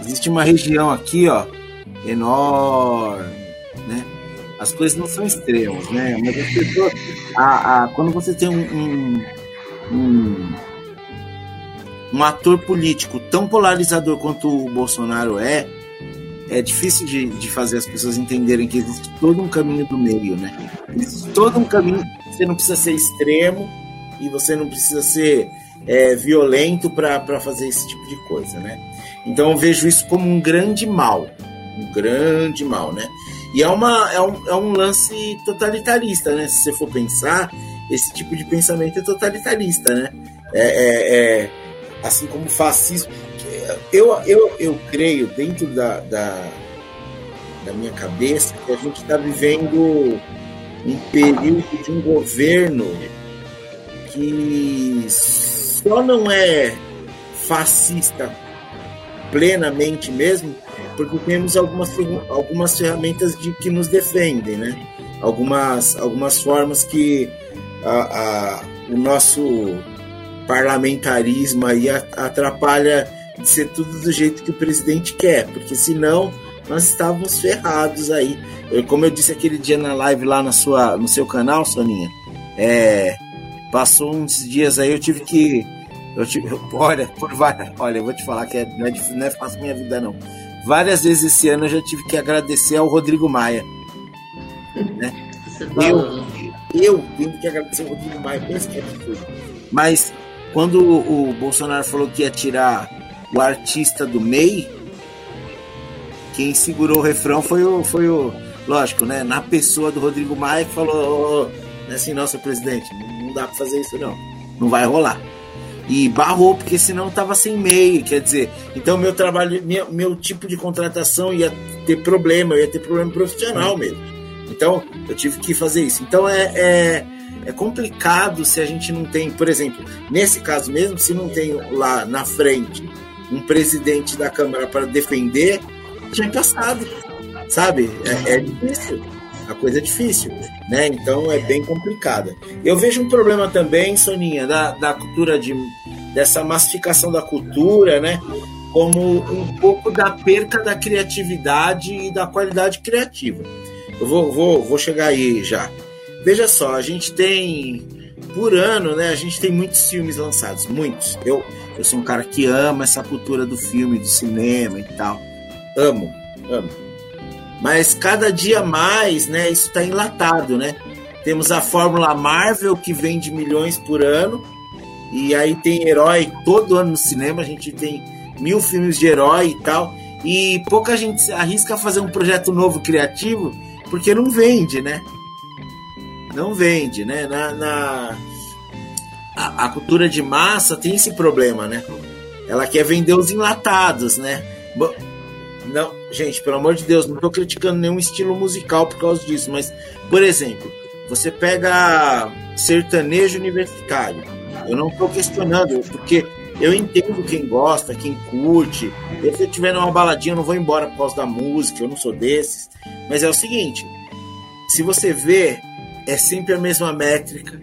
Existe uma região aqui, ó, enorme né? As coisas não são extremas, né? Mas as pessoas, a, a, quando você tem um, um, um, um ator político tão polarizador quanto o Bolsonaro é, é difícil de, de fazer as pessoas entenderem que existe todo um caminho do meio, né? Existe todo um caminho. Você não precisa ser extremo e você não precisa ser é, violento para fazer esse tipo de coisa, né? Então eu vejo isso como um grande mal, um grande mal, né? E é, uma, é, um, é um lance totalitarista, né? Se você for pensar, esse tipo de pensamento é totalitarista, né? É, é, é assim como fascismo. Eu, eu, eu creio, dentro da, da, da minha cabeça, que a gente está vivendo um período de um governo que só não é fascista plenamente mesmo, porque temos algumas, algumas ferramentas de, que nos defendem, né? Algumas, algumas formas que a, a, o nosso parlamentarismo aí atrapalha de ser tudo do jeito que o presidente quer, porque senão nós estávamos ferrados aí. Eu, como eu disse aquele dia na live lá na sua, no seu canal, Soninha, é, passou uns dias aí, eu tive que. Eu tive, olha, por várias, olha, eu vou te falar que é, não, é, não é fácil minha vida, não várias vezes esse ano eu já tive que agradecer ao Rodrigo Maia. Né? Eu, eu tenho que agradecer ao Rodrigo Maia, pensa que é absurdo. Mas quando o, o Bolsonaro falou que ia tirar o artista do MEI, quem segurou o refrão foi o, foi o lógico, né? Na pessoa do Rodrigo Maia que falou, oh, assim, nossa presidente, não dá para fazer isso não, não vai rolar e barrou, porque senão estava sem meio, quer dizer, então meu trabalho, meu, meu tipo de contratação ia ter problema, ia ter problema profissional mesmo. Então eu tive que fazer isso. Então é, é, é complicado se a gente não tem, por exemplo, nesse caso mesmo, se não tem lá na frente um presidente da Câmara para defender, tinha passado, sabe? É, é difícil a coisa é difícil, né? Então é bem complicada. Eu vejo um problema também, Soninha, da, da cultura de dessa massificação da cultura, né? Como um pouco da perca da criatividade e da qualidade criativa. Eu vou, vou, vou chegar aí já. Veja só, a gente tem por ano, né? A gente tem muitos filmes lançados, muitos. Eu, eu sou um cara que ama essa cultura do filme, do cinema e tal. Amo, amo. Mas cada dia mais, né, isso está enlatado, né? Temos a Fórmula Marvel que vende milhões por ano, e aí tem herói todo ano no cinema, a gente tem mil filmes de herói e tal, e pouca gente arrisca fazer um projeto novo criativo porque não vende, né? Não vende, né? Na, na... a, a, cultura de massa tem esse problema, né? Ela quer vender os enlatados, né? Não, gente, pelo amor de Deus, não estou criticando nenhum estilo musical por causa disso, mas, por exemplo, você pega sertanejo universitário. Eu não estou questionando, porque eu entendo quem gosta, quem curte. Eu, se eu tiver numa baladinha, eu não vou embora por causa da música, eu não sou desses. Mas é o seguinte: se você vê, é sempre a mesma métrica,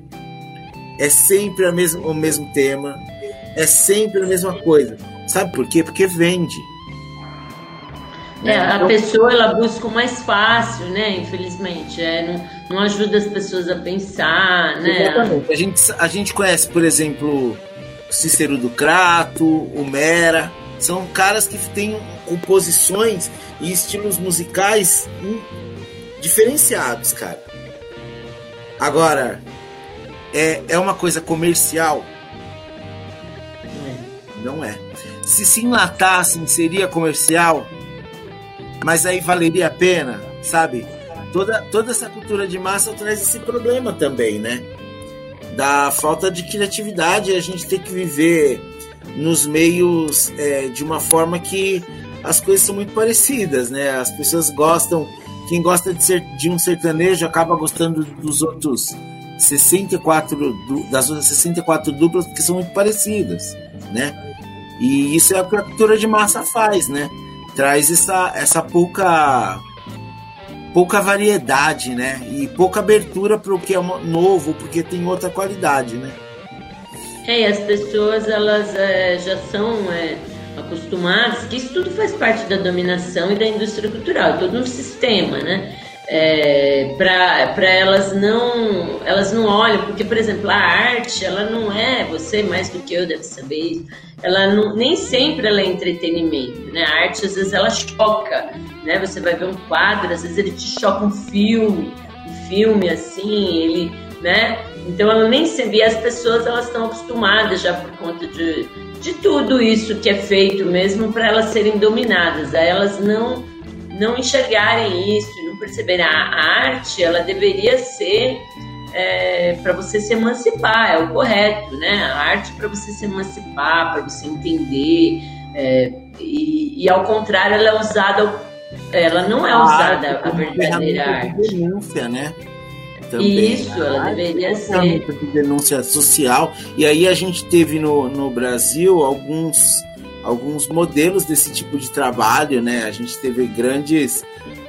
é sempre a mesma, o mesmo tema, é sempre a mesma coisa. Sabe por quê? Porque vende. É, a então pessoa ela busca o mais fácil, né? Infelizmente, é, não, não ajuda as pessoas a pensar, né? Exatamente. A gente, a gente conhece, por exemplo, Cícero do Crato, o Mera, são caras que têm composições e estilos musicais diferenciados, cara. Agora, é, é uma coisa comercial? Não é. Se se enlatassem, seria comercial? Mas aí valeria a pena, sabe? Toda, toda essa cultura de massa traz esse problema também, né? Da falta de criatividade, a gente tem que viver nos meios é, de uma forma que as coisas são muito parecidas, né? As pessoas gostam, quem gosta de, ser, de um sertanejo acaba gostando dos outros 64 das outras 64 duplas porque são muito parecidas, né? E isso é o que a cultura de massa faz, né? Traz essa, essa pouca pouca variedade, né? E pouca abertura para o que é novo, porque tem outra qualidade, né? É, as pessoas elas é, já são é, acostumadas que isso tudo faz parte da dominação e da indústria cultural, todo um sistema, né? É, para elas não elas não olham porque por exemplo a arte ela não é você mais do que eu deve saber isso ela não, nem sempre ela é entretenimento, né? A arte às vezes ela choca, né? Você vai ver um quadro, às vezes ele te choca um filme, um filme assim, ele, né? Então ela nem sempre, e as pessoas elas estão acostumadas já por conta de, de tudo isso que é feito mesmo para elas serem dominadas, a elas não não enxergarem isso, não perceberem a, a arte, ela deveria ser é, para você se emancipar, é o correto, né? A arte para você se emancipar, para você entender. É, e, e, ao contrário, ela é usada, ela não é usada a, a verdadeira arte. De denúncia, né? Também. Isso, ela deveria ser. De denúncia social. E aí a gente teve no, no Brasil alguns alguns modelos desse tipo de trabalho, né? A gente teve grandes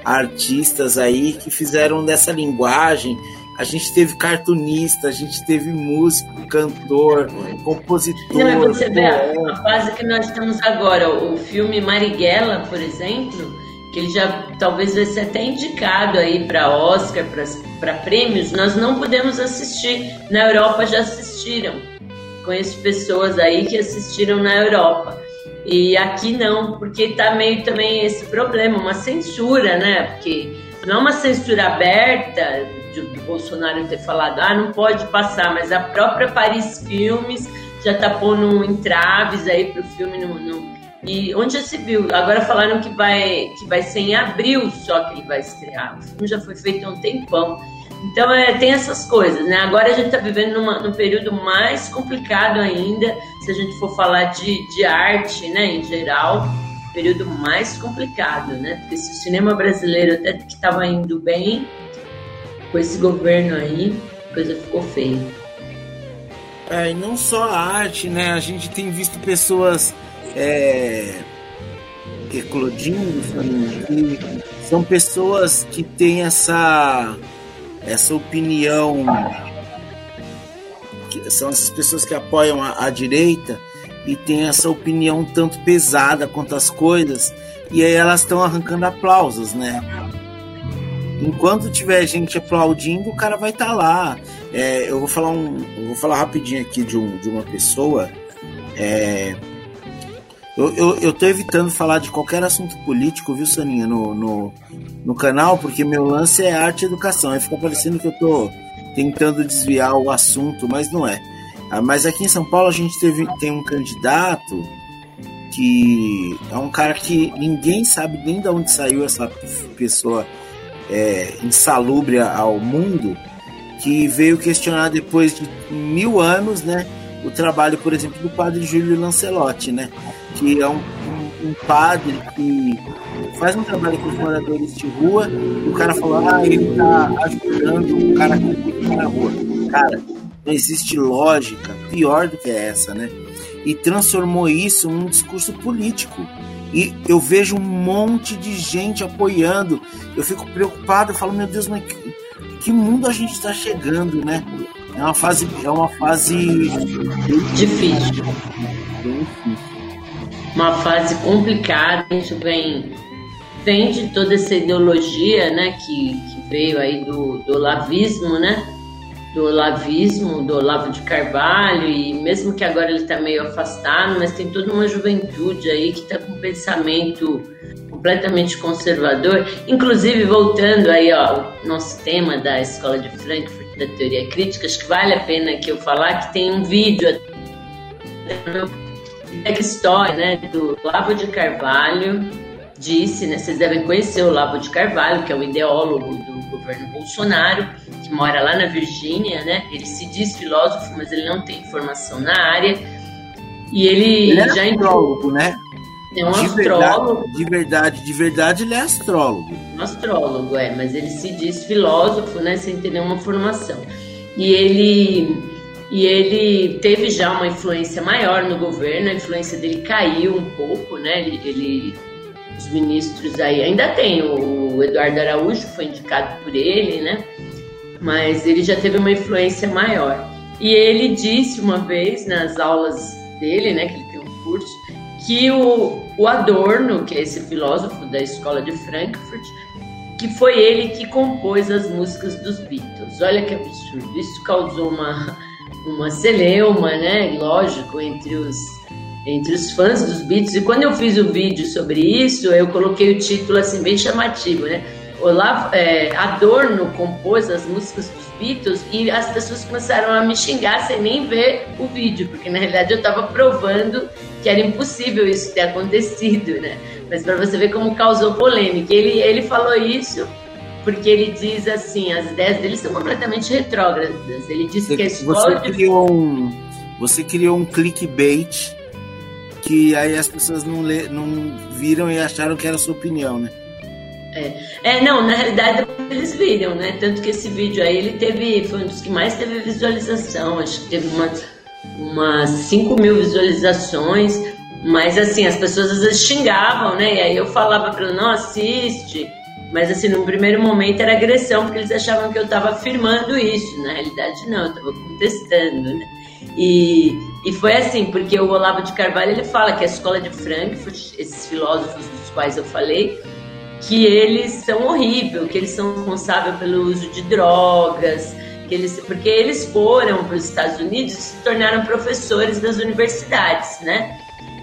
artistas aí que fizeram dessa linguagem a gente teve cartunista, a gente teve músico, cantor, compositor. Não, você vê a fase que nós estamos agora, o filme Marighella, por exemplo, que ele já talvez vai ser até indicado aí para Oscar, para prêmios, nós não podemos assistir. Na Europa já assistiram. Conheço pessoas aí que assistiram na Europa. E aqui não, porque tá meio também esse problema, uma censura, né? Porque não é uma censura aberta de, Bolsonaro ter falado, ah, não pode passar, mas a própria Paris Filmes já tá pondo entraves aí pro filme no, e onde já se viu? Agora falaram que vai, que vai ser em abril só que ele vai estrear. O filme já foi feito há um tempão. Então é, tem essas coisas, né? Agora a gente está vivendo numa, num período mais complicado ainda, se a gente for falar de, de arte, né, em geral, período mais complicado, né? Porque se o cinema brasileiro até que estava indo bem, com esse governo aí, a coisa ficou feia. É, e não só a arte, né? A gente tem visto pessoas é, eclodindo, são pessoas que têm essa, essa opinião, são essas pessoas que apoiam a, a direita e têm essa opinião tanto pesada quanto as coisas, e aí elas estão arrancando aplausos, né? Enquanto tiver gente aplaudindo, o cara vai estar tá lá. É, eu vou falar um, vou falar rapidinho aqui de, um, de uma pessoa. É, eu, eu, eu tô evitando falar de qualquer assunto político, viu, Saninha, no, no, no canal, porque meu lance é arte e educação. Aí fica parecendo que eu tô tentando desviar o assunto, mas não é. Ah, mas aqui em São Paulo a gente teve, tem um candidato que é um cara que ninguém sabe nem de onde saiu essa pessoa é, insalubre ao mundo, que veio questionar depois de mil anos, né, o trabalho, por exemplo, do padre Júlio Lancelotti, né, que é um, um, um padre que faz um trabalho com os moradores de rua, o cara falou, ah, ele tá ajudando o cara que fica na rua. Cara, não existe lógica pior do que essa, né? E transformou isso num discurso político. E eu vejo um monte de gente apoiando. Eu fico preocupado, eu falo, meu Deus, mas que, que mundo a gente está chegando, né? É uma fase, é uma fase difícil. Uma fase complicada, a gente vem, vem de toda essa ideologia, né, que, que veio aí do, do lavismo, né? Do olavismo, do Olavo de Carvalho, e mesmo que agora ele está meio afastado, mas tem toda uma juventude aí que está com um pensamento completamente conservador. Inclusive, voltando aí ao nosso tema da Escola de Frankfurt, da teoria crítica, acho que vale a pena que eu falar que tem um vídeo da história né, do Olavo de Carvalho, disse, né, vocês devem conhecer o Olavo de Carvalho, que é o ideólogo governo Bolsonaro, que mora lá na Virgínia, né? Ele se diz filósofo, mas ele não tem formação na área. E ele, ele é já astrólogo, né? É um de astrólogo. Verdade, de verdade, de verdade, ele é astrólogo. Um astrólogo, é, mas ele se diz filósofo, né? Sem ter nenhuma formação. E ele e ele teve já uma influência maior no governo, a influência dele caiu um pouco, né? Ele, ele os ministros aí ainda tem o Eduardo Araújo foi indicado por ele, né? Mas ele já teve uma influência maior. E ele disse uma vez nas aulas dele, né, que ele tem um curso, que o, o Adorno, que é esse filósofo da escola de Frankfurt, que foi ele que compôs as músicas dos Beatles. Olha que absurdo. Isso causou uma, uma celeuma, né? Lógico, entre os entre os fãs dos Beatles. E quando eu fiz o vídeo sobre isso, eu coloquei o título assim bem chamativo, né? Olavo, é, Adorno compôs as músicas dos Beatles e as pessoas começaram a me xingar sem nem ver o vídeo, porque na realidade eu estava provando que era impossível isso ter acontecido, né? Mas para você ver como causou polêmica. Ele, ele falou isso porque ele diz assim, as ideias dele são completamente retrógradas. Ele disse você, que a escola você criou um você criou um clickbait que aí as pessoas não, lê, não viram e acharam que era sua opinião, né? É. é, não, na realidade eles viram, né? Tanto que esse vídeo aí ele teve, foi um dos que mais teve visualização, acho que teve umas, umas 5 mil visualizações, mas assim, as pessoas às vezes xingavam, né? E aí eu falava para não assiste, mas assim, no primeiro momento era agressão, porque eles achavam que eu estava afirmando isso, na realidade não, eu estava contestando, né? E, e foi assim, porque o Olavo de Carvalho ele fala que a escola de Frankfurt, esses filósofos dos quais eu falei, que eles são horríveis, que eles são responsáveis pelo uso de drogas, que eles, porque eles foram para os Estados Unidos e se tornaram professores das universidades, né?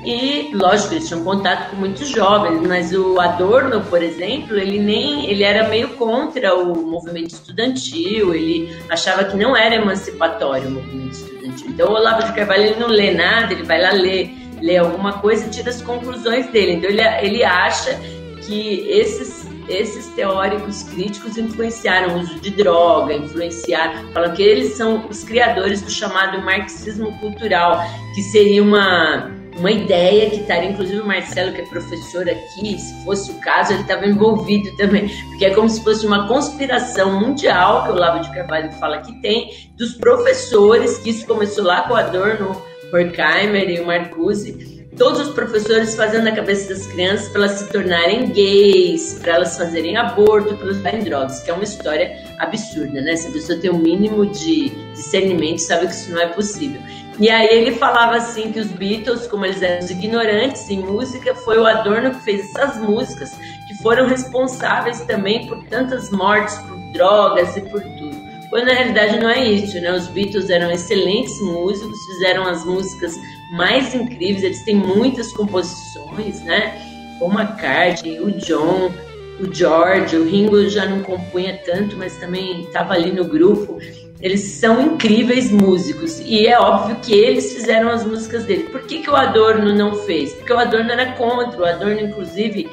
E, lógico, eles tinham contato com muitos jovens, mas o Adorno, por exemplo, ele nem ele era meio contra o movimento estudantil, ele achava que não era emancipatório o movimento estudantil. Então, o Olavo de Carvalho ele não lê nada, ele vai lá ler, ler alguma coisa e tira as conclusões dele. Então, ele, ele acha que esses esses teóricos críticos influenciaram o uso de droga, influenciaram, falam que eles são os criadores do chamado marxismo cultural, que seria uma uma ideia que estaria, inclusive o Marcelo, que é professor aqui, se fosse o caso, ele estava envolvido também, porque é como se fosse uma conspiração mundial, que o Lavo de Carvalho fala que tem, dos professores, que isso começou lá com o Adorno, Horkheimer e o Marcuse, todos os professores fazendo na cabeça das crianças para elas se tornarem gays, para elas fazerem aborto, para elas usarem drogas, que é uma história absurda, né? Se a pessoa tem o um mínimo de discernimento, sabe que isso não é possível. E aí ele falava assim que os Beatles, como eles eram ignorantes em música, foi o Adorno que fez essas músicas que foram responsáveis também por tantas mortes por drogas e por tudo. Quando na realidade não é isso, né? Os Beatles eram excelentes músicos, fizeram as músicas mais incríveis, eles têm muitas composições, né? O McCartney, o John, o George, o Ringo já não compunha tanto, mas também estava ali no grupo. Eles são incríveis músicos e é óbvio que eles fizeram as músicas dele. Por que, que o Adorno não fez? Porque o Adorno era contra. O Adorno, inclusive,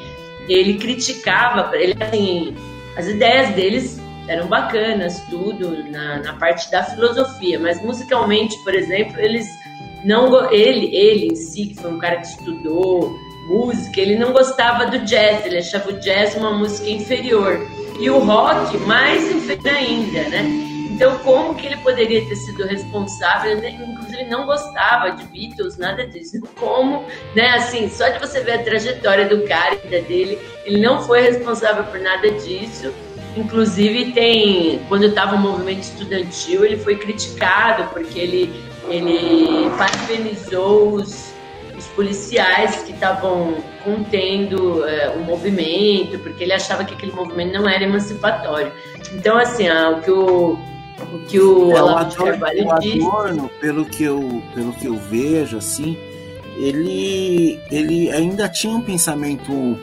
ele criticava, ele assim, as ideias deles eram bacanas, tudo, na, na parte da filosofia, mas musicalmente, por exemplo, eles não. Ele, ele em si, que foi um cara que estudou música, ele não gostava do jazz, ele achava o jazz uma música inferior. E o rock mais inferior ainda, né? Então, como que ele poderia ter sido responsável? Ele, inclusive, não gostava de Beatles, nada disso. Como, né? Assim, só de você ver a trajetória do cara e da dele, ele não foi responsável por nada disso. Inclusive, tem. Quando estava o movimento estudantil, ele foi criticado porque ele, ele parabenizou os, os policiais que estavam contendo é, o movimento, porque ele achava que aquele movimento não era emancipatório. Então, assim, ah, o que o que o é, de Carvalho o Adorno, pelo que eu pelo que eu vejo assim ele ele ainda tinha um pensamento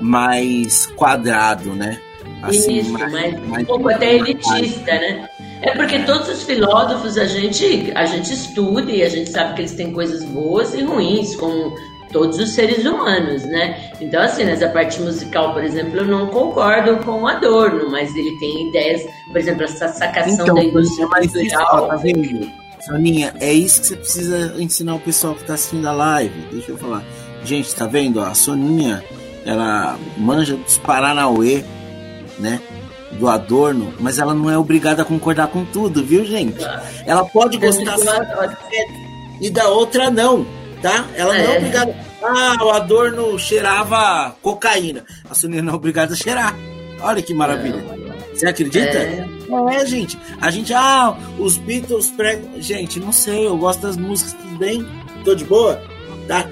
mais quadrado né? Assim, Isso, mais, mais, mais um pouco até elitista né? É porque todos os filósofos a gente a gente estuda e a gente sabe que eles têm coisas boas e ruins como todos os seres humanos, né? Então, assim, nessa parte musical, por exemplo, eu não concordo com o Adorno, mas ele tem ideias, por exemplo, essa sacação então, da indústria. Tá vendo? Soninha, é isso que você precisa ensinar o pessoal que está assistindo a live. Deixa eu falar. Gente, tá vendo? A Soninha, ela manja dos Paranauê, né? Do Adorno, mas ela não é obrigada a concordar com tudo, viu, gente? Ela pode gostar e da outra não tá? Ela é. não é obrigada. Ah, o Adorno cheirava cocaína. A Sonia não é obrigada a cheirar. Olha que maravilha. É. Você acredita? É. é, gente. A gente, ah, os Beatles pregam. Gente, não sei, eu gosto das músicas, tudo bem? Tô de boa? Tá?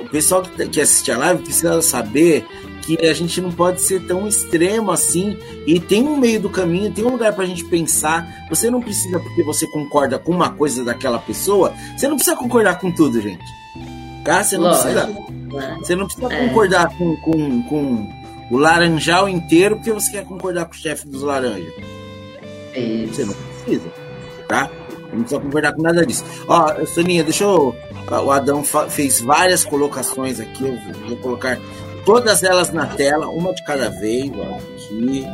O pessoal que assiste a live precisa saber que a gente não pode ser tão extremo assim e tem um meio do caminho, tem um lugar pra gente pensar. Você não precisa, porque você concorda com uma coisa daquela pessoa, você não precisa concordar com tudo, gente. Tá? Você não Lógico. precisa, você não precisa é. concordar com, com, com o laranjal inteiro porque você quer concordar com o chefe dos laranjas. É você não precisa, tá? Não precisa concordar com nada disso. Ó, Soninha, deixa eu. O Adão fez várias colocações aqui, eu vou colocar todas elas na tela, uma de cada vez, ó, aqui.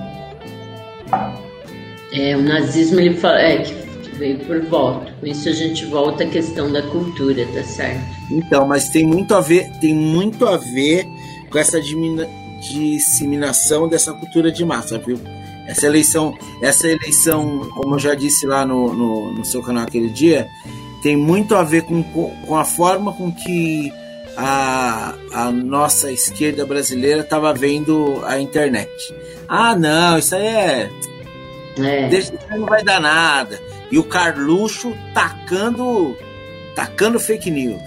É, o nazismo ele fala, é, que veio por voto. Com isso a gente volta à questão da cultura, tá certo? Então, mas tem muito a ver, tem muito a ver com essa disseminação dessa cultura de massa, viu? Essa eleição, essa eleição, como eu já disse lá no, no, no seu canal aquele dia, tem muito a ver com, com a forma com que a, a nossa esquerda brasileira estava vendo a internet. Ah, não, isso aí é. é. Deixa, não vai dar nada. E o Carluxo tacando, tacando fake news.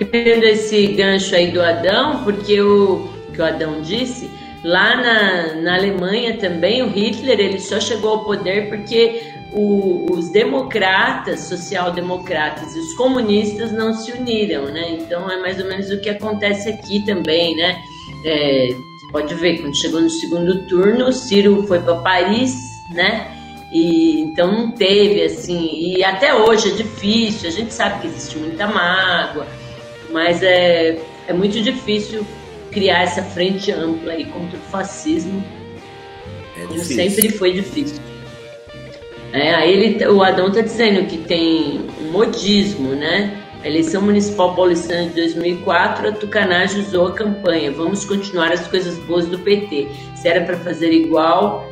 E pegando esse gancho aí do Adão, porque o que o Adão disse, lá na, na Alemanha também o Hitler ele só chegou ao poder porque o, os democratas, social-democratas e os comunistas não se uniram, né? Então é mais ou menos o que acontece aqui também, né? É, pode ver, quando chegou no segundo turno, o Ciro foi para Paris, né? E então não teve assim, e até hoje é difícil, a gente sabe que existe muita mágoa, mas é, é muito difícil criar essa frente ampla aí contra o fascismo. É como sempre foi difícil. É, aí ele, o Adão está dizendo que tem um modismo, né? A eleição municipal paulistana de 2004, a Tucanagem usou a campanha. Vamos continuar as coisas boas do PT. Se era para fazer igual,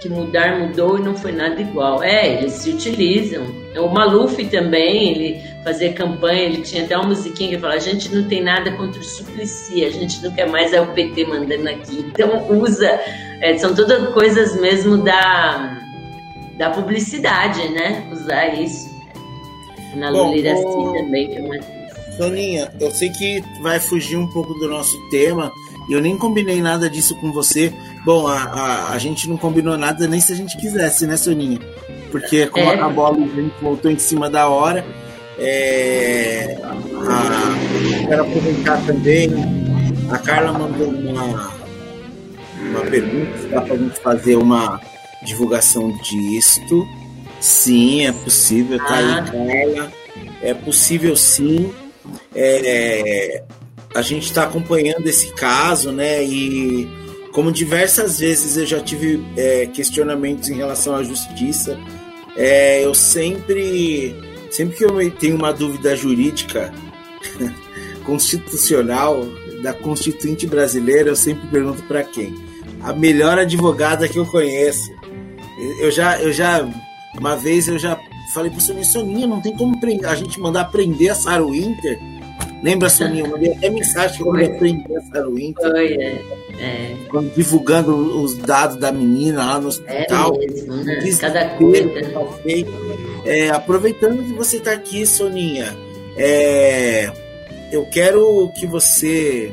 que mudar mudou e não foi nada igual. É, eles se utilizam. O Maluf também, ele fazia campanha, ele tinha até uma musiquinha que falava: a gente não tem nada contra o Suplicy, a gente não quer mais é o PT mandando aqui. Então usa, é, são todas coisas mesmo da, da publicidade, né? Usar isso. Na Luliraci também, que é uma Soninha, eu sei que vai fugir um pouco do nosso tema, e eu nem combinei nada disso com você. Bom, a, a, a, gente não combinou nada nem se a gente quisesse, né, Soninha? Porque como é. acabou a luz, a gente voltou em cima da hora. É, a, quero aproveitar também. A Carla mandou uma, uma pergunta se dá para a gente fazer uma divulgação disto. Sim, é possível, tá ah. aí, Carla. É possível sim. É, a gente está acompanhando esse caso, né? E como diversas vezes eu já tive é, questionamentos em relação à justiça, é, eu sempre, sempre que eu tenho uma dúvida jurídica *laughs* constitucional da Constituinte brasileira, eu sempre pergunto para quem? A melhor advogada que eu conheço. Eu já, eu já, uma vez eu já falei para Soninha, Soninha, não tem como a gente mandar prender a Sarah Winter Lembra, Soninha? Eu mandei até mensagem que eu queria aprender a Sarah Winter. Foi, é. é. Divulgando os dados da menina lá no hospital. É mesmo, né? Cada coisa. É, aproveitando que você está aqui, Soninha, é, eu quero que você,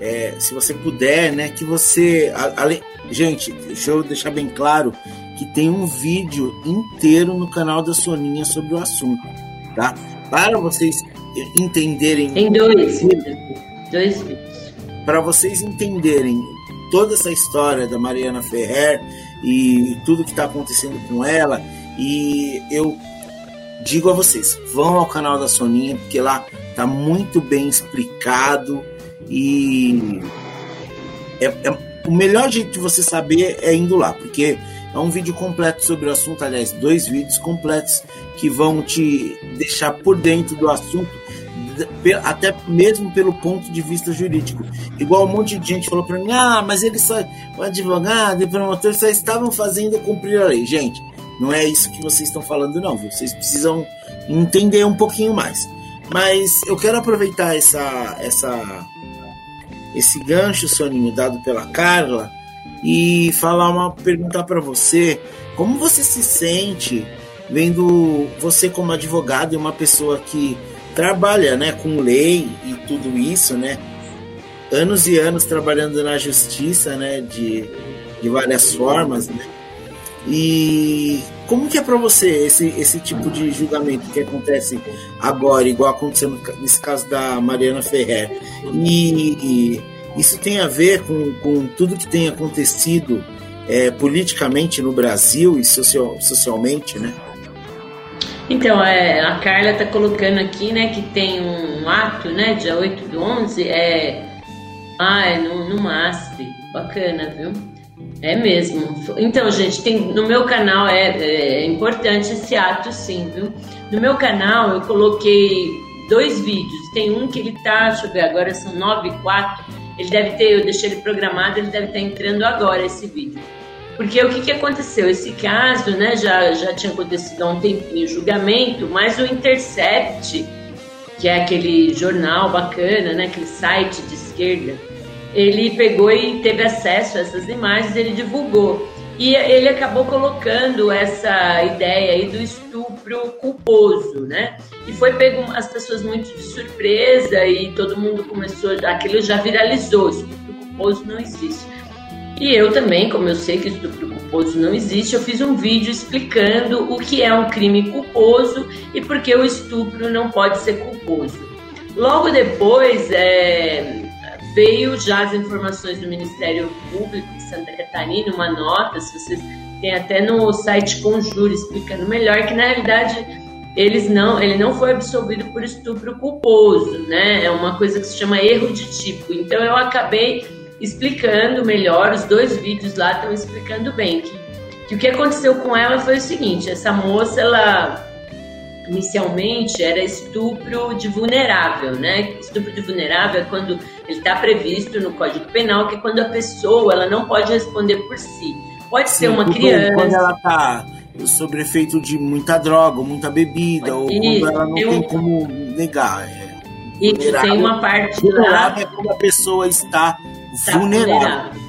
é, se você puder, né, que você, além, gente, deixa eu deixar bem claro que tem um vídeo inteiro no canal da Soninha sobre o assunto, tá? Para vocês entenderem. Tem dois. Dois vídeos. Para vocês entenderem toda essa história da Mariana Ferrer e tudo que está acontecendo com ela. E eu digo a vocês, vão ao canal da Soninha, porque lá tá muito bem explicado e é, é, o melhor jeito de você saber é indo lá, porque é um vídeo completo sobre o assunto, aliás, dois vídeos completos que vão te deixar por dentro do assunto até mesmo pelo ponto de vista jurídico. Igual um monte de gente falou para mim: ah, mas eles só, o advogado e o promotor só estavam fazendo cumprir a lei. Gente, não é isso que vocês estão falando, não. Vocês precisam entender um pouquinho mais. Mas eu quero aproveitar essa, essa, esse gancho, Soninho, dado pela Carla, e falar uma pergunta para você. Como você se sente vendo você como advogado e uma pessoa que trabalha, né, com lei e tudo isso, né? Anos e anos trabalhando na justiça, né, de, de várias formas, né? E como que é para você esse, esse tipo de julgamento que acontece agora, igual aconteceu nesse caso da Mariana Ferrer? E, e isso tem a ver com, com tudo que tem acontecido é, politicamente no Brasil e social, socialmente, né? Então, é, a Carla está colocando aqui, né, que tem um ato, né, dia 8 do 11, é... Ah, é no, no MASP. Bacana, viu? É mesmo. Então, gente, tem no meu canal é, é, importante esse ato, sim, viu? No meu canal eu coloquei dois vídeos. Tem um que ele tá, deixa eu ver, agora são 9 e 4. Ele deve ter, eu deixei ele programado, ele deve estar tá entrando agora esse vídeo. Porque o que, que aconteceu? Esse caso né, já, já tinha acontecido há um tempinho julgamento, mas o Intercept, que é aquele jornal bacana, né, aquele site de esquerda, ele pegou e teve acesso a essas imagens, ele divulgou. E ele acabou colocando essa ideia aí do estupro culposo, né? E foi pego as pessoas muito de surpresa e todo mundo começou, aquilo já viralizou, estupro culposo não existe. E eu também, como eu sei que estupro culposo não existe, eu fiz um vídeo explicando o que é um crime culposo e por que o estupro não pode ser culposo. Logo depois é, veio já as informações do Ministério Público de Santa Catarina, uma nota, se vocês têm até no site Conjure explicando melhor, que na realidade eles não, ele não foi absolvido por estupro culposo, né? É uma coisa que se chama erro de tipo. Então eu acabei explicando melhor, os dois vídeos lá estão explicando bem que, que o que aconteceu com ela foi o seguinte, essa moça, ela inicialmente era estupro de vulnerável, né? Estupro de vulnerável é quando ele está previsto no Código Penal, que é quando a pessoa ela não pode responder por si. Pode Sim, ser uma criança. Quando ela está sob efeito de muita droga, muita bebida, ou quando ela não tem como negar. É Isso, tem uma parte lá. é quando a pessoa está Tá vulnerável.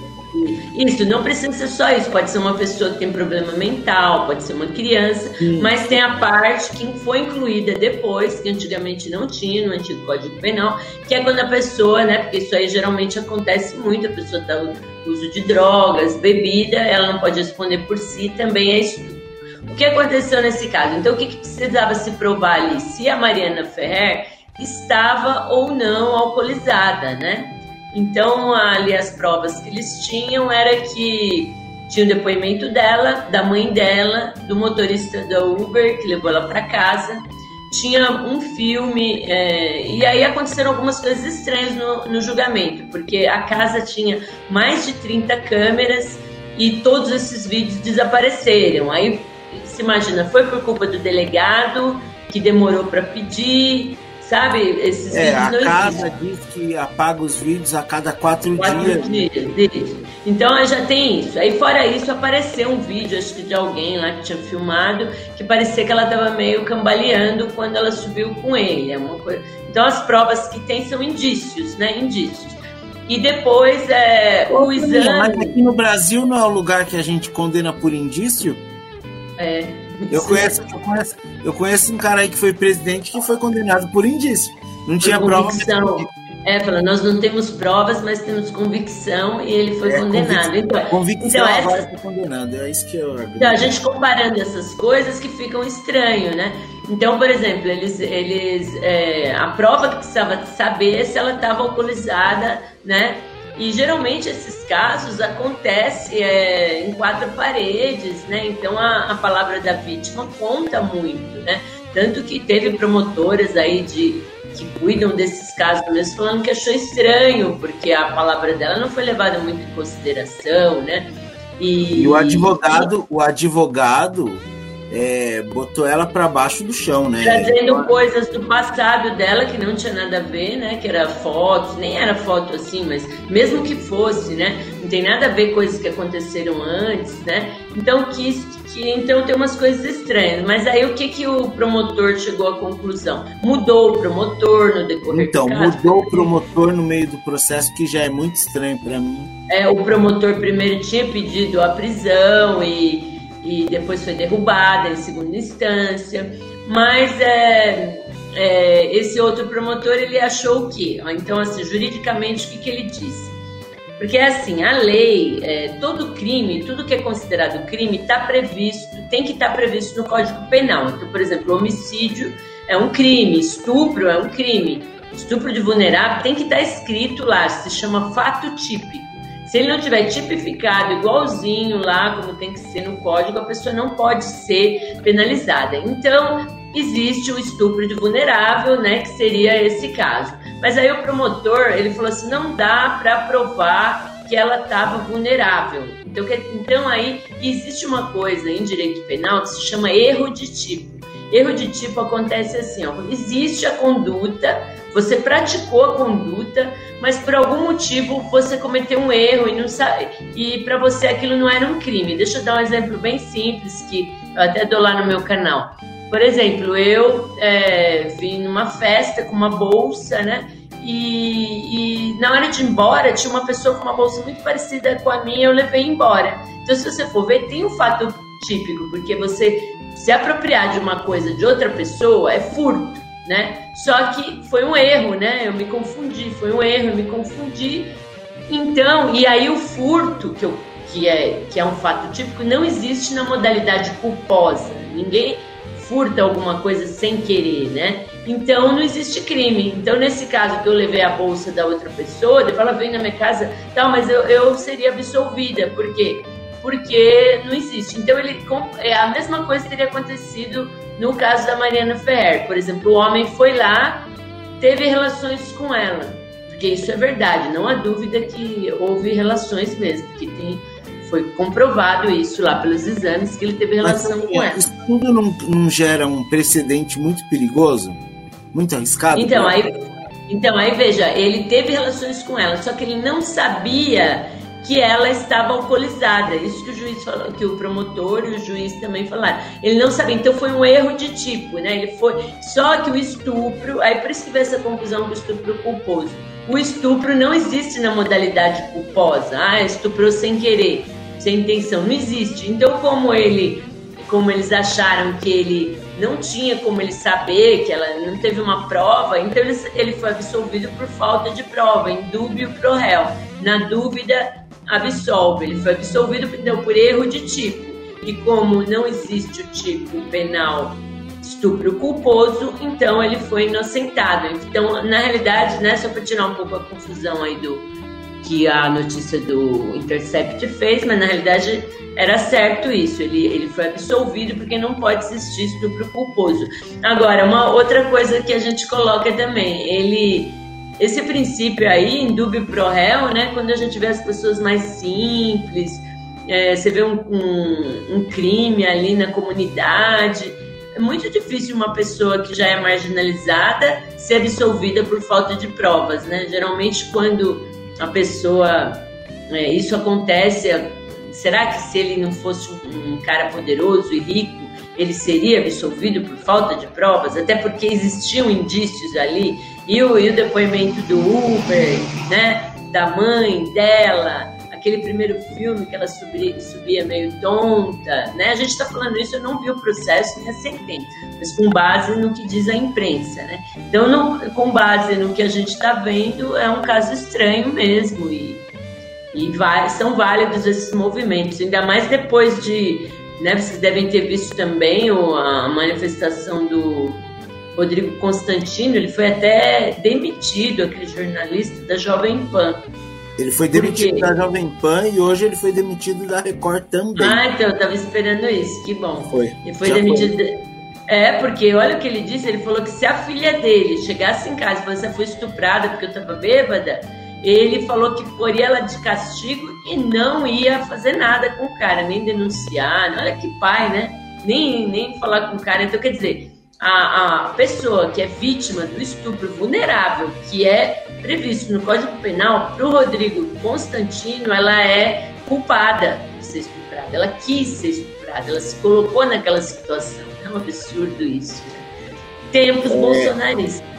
Isso, não precisa ser só isso. Pode ser uma pessoa que tem problema mental, pode ser uma criança, Sim. mas tem a parte que foi incluída depois, que antigamente não tinha no antigo Código Penal, que é quando a pessoa, né? Porque isso aí geralmente acontece muito, a pessoa está uso de drogas, bebida, ela não pode responder por si, também é isso. O que aconteceu nesse caso? Então, o que, que precisava se provar ali? Se a Mariana Ferrer estava ou não alcoolizada, né? Então, ali as provas que eles tinham era que tinha o depoimento dela, da mãe dela, do motorista da Uber que levou ela para casa, tinha um filme, é, e aí aconteceram algumas coisas estranhas no, no julgamento, porque a casa tinha mais de 30 câmeras e todos esses vídeos desapareceram. Aí se imagina, foi por culpa do delegado que demorou para pedir, sabe? Esses é, a casa existem. diz que apaga os vídeos a cada quatro, quatro dias. dias. Então já tem isso. Aí fora isso apareceu um vídeo, acho que de alguém lá que tinha filmado, que parecia que ela estava meio cambaleando quando ela subiu com ele. É uma coisa... Então as provas que tem são indícios, né? Indícios. E depois é, o exame. Mas aqui no Brasil não é o lugar que a gente condena por indício? É. Eu conheço, eu conheço, eu conheço um cara aí que foi presidente que foi condenado por indício. Não tinha prova. É, fala, nós não temos provas, mas temos convicção e ele foi é, condenado. Convic... Então, convicção então, essa... foi condenado, é isso que eu Então, a gente comparando essas coisas que ficam estranho, né? Então, por exemplo, eles, eles é, a prova que precisava saber se ela estava alcoolizada, né? E geralmente esses casos acontecem é, em quatro paredes, né? Então a, a palavra da vítima conta muito, né? Tanto que teve promotoras aí de que cuidam desses casos mesmo falando que achou estranho, porque a palavra dela não foi levada muito em consideração, né? E, e o advogado, o advogado é, botou ela para baixo do chão, né? Trazendo coisas do passado dela que não tinha nada a ver, né? Que era foto, nem era foto assim, mas mesmo que fosse, né? Não tem nada a ver coisas que aconteceram antes, né? Então que, que então tem umas coisas estranhas. Mas aí o que que o promotor chegou à conclusão? Mudou o promotor no decorrer Então mudou o promotor no meio do processo que já é muito estranho para mim. É, o promotor primeiro tinha pedido a prisão e e depois foi derrubada em segunda instância. Mas é, é, esse outro promotor ele achou o quê? Então, assim, juridicamente, o que, que ele disse? Porque assim, a lei, é, todo crime, tudo que é considerado crime está previsto, tem que estar tá previsto no Código Penal. Então, por exemplo, homicídio é um crime, estupro é um crime, estupro de vulnerável tem que estar tá escrito lá, se chama fato típico. Se ele não tiver tipificado igualzinho lá, como tem que ser no código, a pessoa não pode ser penalizada. Então, existe o estupro de vulnerável, né, que seria esse caso. Mas aí o promotor, ele falou assim, não dá para provar que ela estava vulnerável. Então, que, então aí existe uma coisa em direito penal que se chama erro de tipo. Erro de tipo acontece assim, ó, existe a conduta, você praticou a conduta, mas por algum motivo você cometeu um erro e não sabe, e para você aquilo não era um crime. Deixa eu dar um exemplo bem simples que eu até dou lá no meu canal. Por exemplo, eu é, vim numa festa com uma bolsa, né? E, e, na hora de ir embora tinha uma pessoa com uma bolsa muito parecida com a minha, eu levei embora. Então, se você for ver, tem um fato típico, porque você se apropriar de uma coisa de outra pessoa é furto né? Só que foi um erro, né? Eu me confundi, foi um erro, eu me confundi. Então, e aí o furto, que, eu, que, é, que é um fato típico, não existe na modalidade culposa. Ninguém furta alguma coisa sem querer, né? Então não existe crime. Então, nesse caso que eu levei a bolsa da outra pessoa, depois ela veio na minha casa, tal, mas eu, eu seria absolvida, por quê? Porque não existe. Então ele é a mesma coisa teria acontecido no caso da Mariana Ferrer, por exemplo, o homem foi lá, teve relações com ela, porque isso é verdade, não há dúvida que houve relações mesmo, que tem, foi comprovado isso lá pelos exames que ele teve relação Mas, com ela. Isso tudo não, não, gera um precedente muito perigoso, muito arriscado? Então aí, então aí veja, ele teve relações com ela, só que ele não sabia que ela estava alcoolizada. Isso que o juiz falou, que o promotor e o juiz também falaram. Ele não sabia, então foi um erro de tipo, né? Ele foi só que o estupro, aí por isso que veio essa confusão do estupro culposo. O estupro não existe na modalidade culposa. Ah, estuprou sem querer, sem intenção, não existe. Então como ele, como eles acharam que ele não tinha como ele saber que ela não teve uma prova, então ele, ele foi absolvido por falta de prova, em dúbio pro réu. Na dúvida, absolve. Ele foi absolvido então, por erro de tipo. E como não existe o tipo penal estupro culposo, então ele foi inocentado. Então, na realidade, né, só para tirar um pouco a confusão aí do, que a notícia do Intercept fez, mas na realidade era certo isso. Ele, ele foi absolvido porque não pode existir estupro culposo. Agora, uma outra coisa que a gente coloca também, ele esse princípio aí, em dúbio pro réu, né? Quando a gente vê as pessoas mais simples, é, você vê um, um, um crime ali na comunidade, é muito difícil uma pessoa que já é marginalizada ser absolvida por falta de provas, né? Geralmente quando a pessoa é, isso acontece, será que se ele não fosse um cara poderoso e rico, ele seria absolvido por falta de provas? Até porque existiam indícios ali e o, e o depoimento do Uber, né? Da mãe dela, aquele primeiro filme que ela subia, subia meio tonta, né? A gente está falando isso, eu não vi o processo nem a sentença, mas com base no que diz a imprensa, né? Então, não, com base no que a gente está vendo, é um caso estranho mesmo e, e vai, são válidos esses movimentos, ainda mais depois de, né? Vocês devem ter visto também a manifestação do Rodrigo Constantino, ele foi até demitido, aquele jornalista da Jovem Pan. Ele foi demitido da Jovem Pan e hoje ele foi demitido da Record também. Ah, então eu tava esperando isso, que bom. Foi. Ele foi Já demitido. Foi. É, porque olha o que ele disse, ele falou que se a filha dele chegasse em casa e falasse, foi estuprada porque eu tava bêbada, ele falou que poria ela de castigo e não ia fazer nada com o cara, nem denunciar, olha que pai, né? Nem, nem falar com o cara. Então, quer dizer, a, a pessoa que é vítima do estupro vulnerável, que é previsto no Código Penal, para o Rodrigo Constantino, ela é culpada de ser estuprada. Ela quis ser estuprada, ela se colocou naquela situação. É um absurdo isso. Tempos é... bolsonaristas.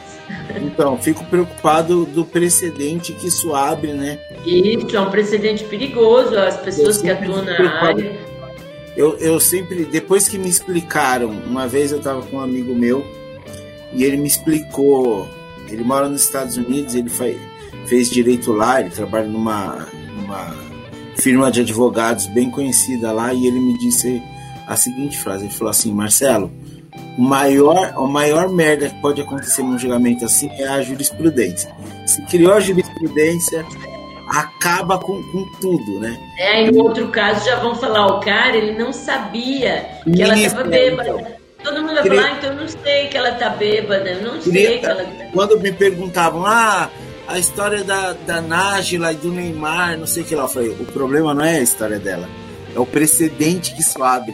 Então, fico preocupado do precedente que isso abre, né? Isso, é um precedente perigoso. As pessoas que atuam na área eu, eu sempre, depois que me explicaram, uma vez eu estava com um amigo meu e ele me explicou. Ele mora nos Estados Unidos, ele faz, fez direito lá, ele trabalha numa, numa firma de advogados bem conhecida lá e ele me disse a seguinte frase: ele falou assim, Marcelo, o maior, o maior merda que pode acontecer num julgamento assim é a jurisprudência. Se criou a jurisprudência, acaba com, com tudo, né? É, e no outro caso já vão falar, o cara, ele não sabia que Isso, ela estava bêbada. Então. Todo mundo vai Queria... falar, ah, então eu não sei que ela tá bêbada, eu não Queria... sei que ela tá... Quando me perguntavam, ah, a história da, da Nájila e do Neymar, não sei o que lá, eu falei, o problema não é a história dela, é o precedente que isso abre.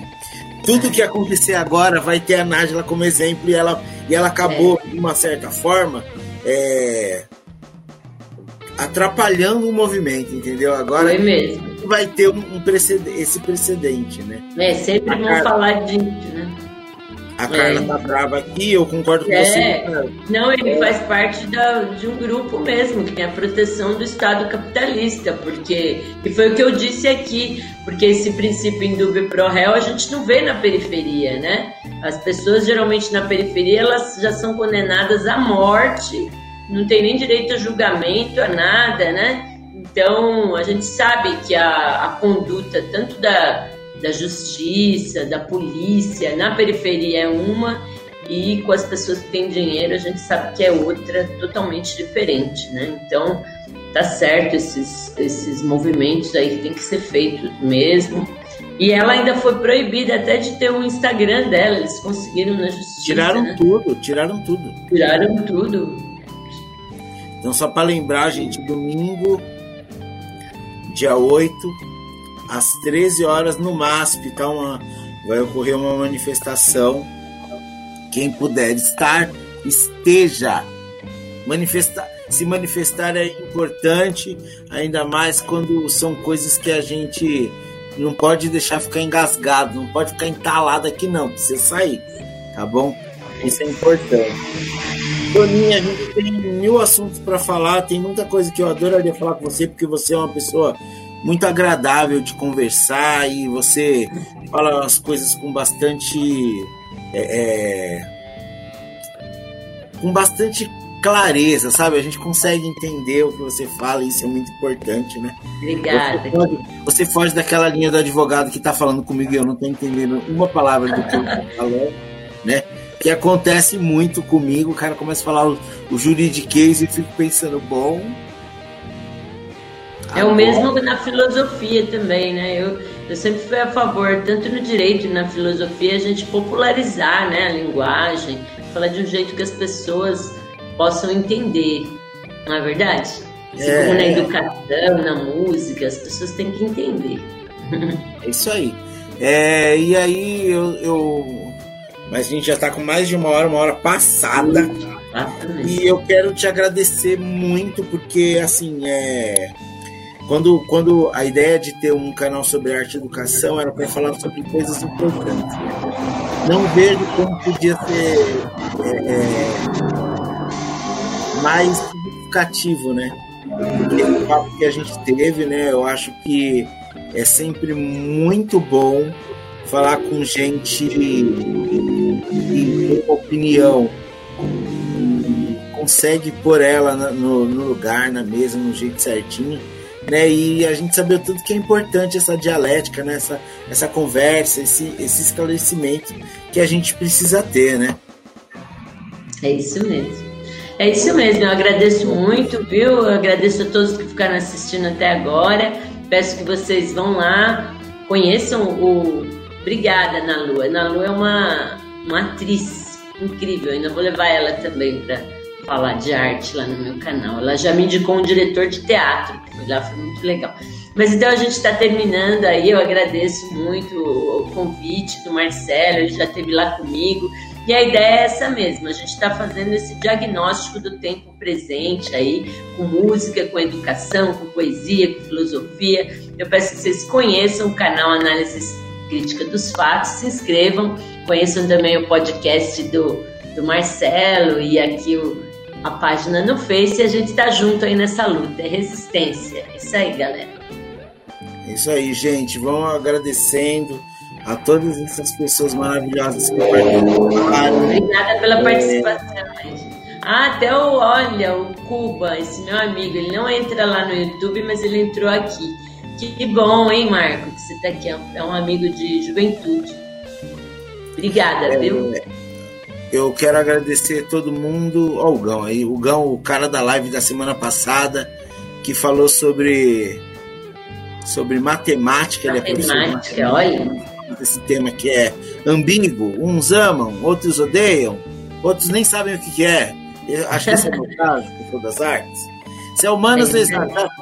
Tudo que acontecer agora vai ter a Nájila como exemplo e ela, e ela acabou, é. de uma certa forma, é, atrapalhando o movimento, entendeu? Agora Foi mesmo. vai ter um, um precedente, esse precedente, né? É, sempre vão Carla, falar disso, né? A Carla é. tá brava aqui, eu concordo com é. você. Não, ele faz parte da, de um grupo mesmo, que tem a proteção do Estado capitalista, porque, e foi o que eu disse aqui, porque esse princípio dúvida pro réu a gente não vê na periferia, né? As pessoas geralmente na periferia, elas já são condenadas à morte, não tem nem direito a julgamento, a nada, né? Então, a gente sabe que a, a conduta, tanto da, da justiça, da polícia, na periferia é uma, e com as pessoas que têm dinheiro, a gente sabe que é outra, totalmente diferente, né? Então, tá certo esses, esses movimentos aí que tem que ser feitos mesmo. E ela ainda foi proibida até de ter um Instagram dela, eles conseguiram na justiça. Tiraram né? tudo, tiraram tudo. Tiraram tudo. Então, só para lembrar, gente, domingo, dia 8, às 13 horas no MASP, tá uma, vai ocorrer uma manifestação. Quem puder estar, esteja. Manifestar, se manifestar é importante, ainda mais quando são coisas que a gente não pode deixar ficar engasgado, não pode ficar entalado aqui não, precisa sair, tá bom? Isso é importante. Toninha, a gente tem mil assuntos para falar, tem muita coisa que eu adoraria falar com você, porque você é uma pessoa muito agradável de conversar e você fala as coisas com bastante. É, é, com bastante clareza, sabe? A gente consegue entender o que você fala e isso é muito importante, né? Obrigada. Você foge, você foge daquela linha do advogado que está falando comigo e eu não estou entendendo uma palavra do que eu estou falando, né? Que acontece muito comigo. O cara começa a falar o, o juridiquês e fico pensando, bom. É o mesmo na filosofia também, né? Eu, eu sempre fui a favor, tanto no direito e na filosofia, a gente popularizar né, a linguagem, falar de um jeito que as pessoas possam entender, não é verdade? Assim é... como na educação, na música, as pessoas têm que entender. *laughs* É isso aí. É, e aí eu, eu, Mas a gente já está com mais de uma hora, uma hora passada. E eu quero te agradecer muito, porque assim, é quando, quando a ideia de ter um canal sobre arte e educação era para falar sobre coisas importantes. Não vejo como podia ser é, é, mais significativo, né? Porque o papo que a gente teve, né? Eu acho que é sempre muito bom falar com gente tem opinião consegue pôr ela no, no lugar, na mesa, no jeito certinho né? E a gente saber tudo que é importante essa dialética, né? essa, essa conversa, esse, esse esclarecimento que a gente precisa ter, né? É isso mesmo. É isso mesmo, eu agradeço muito, viu? Eu agradeço a todos que ficaram assistindo até agora. Peço que vocês vão lá, conheçam o Obrigada, Ana Lu. Ana Lu é uma, uma atriz incrível, ainda vou levar ela também para falar de arte lá no meu canal. Ela já me indicou um diretor de teatro, que foi lá, foi muito legal. Mas então a gente está terminando aí, eu agradeço muito o convite do Marcelo, ele já esteve lá comigo. E a ideia é essa mesmo, a gente está fazendo esse diagnóstico do tempo presente aí, com música, com educação, com poesia, com filosofia. Eu peço que vocês conheçam o canal Análise Crítica dos Fatos, se inscrevam, conheçam também o podcast do, do Marcelo e aqui o a página no Face e a gente tá junto aí nessa luta. É resistência. É isso aí, galera. É isso aí, gente. Vamos agradecendo a todas essas pessoas maravilhosas que participaram. Obrigada pela participação. Ah, até o, olha, o Cuba, esse meu amigo, ele não entra lá no YouTube, mas ele entrou aqui. Que bom, hein, Marco, que você tá aqui. É um amigo de juventude. Obrigada, é, viu? Eu quero agradecer todo mundo. Ó, o Gão aí. O Gão, o cara da live da semana passada, que falou sobre sobre matemática. Matemática, ele é olha. Esse tema que é ambíguo. Uns amam, outros odeiam, outros nem sabem o que, que é. Eu acho que esse é o meu caso, que das artes. Se é humanas, é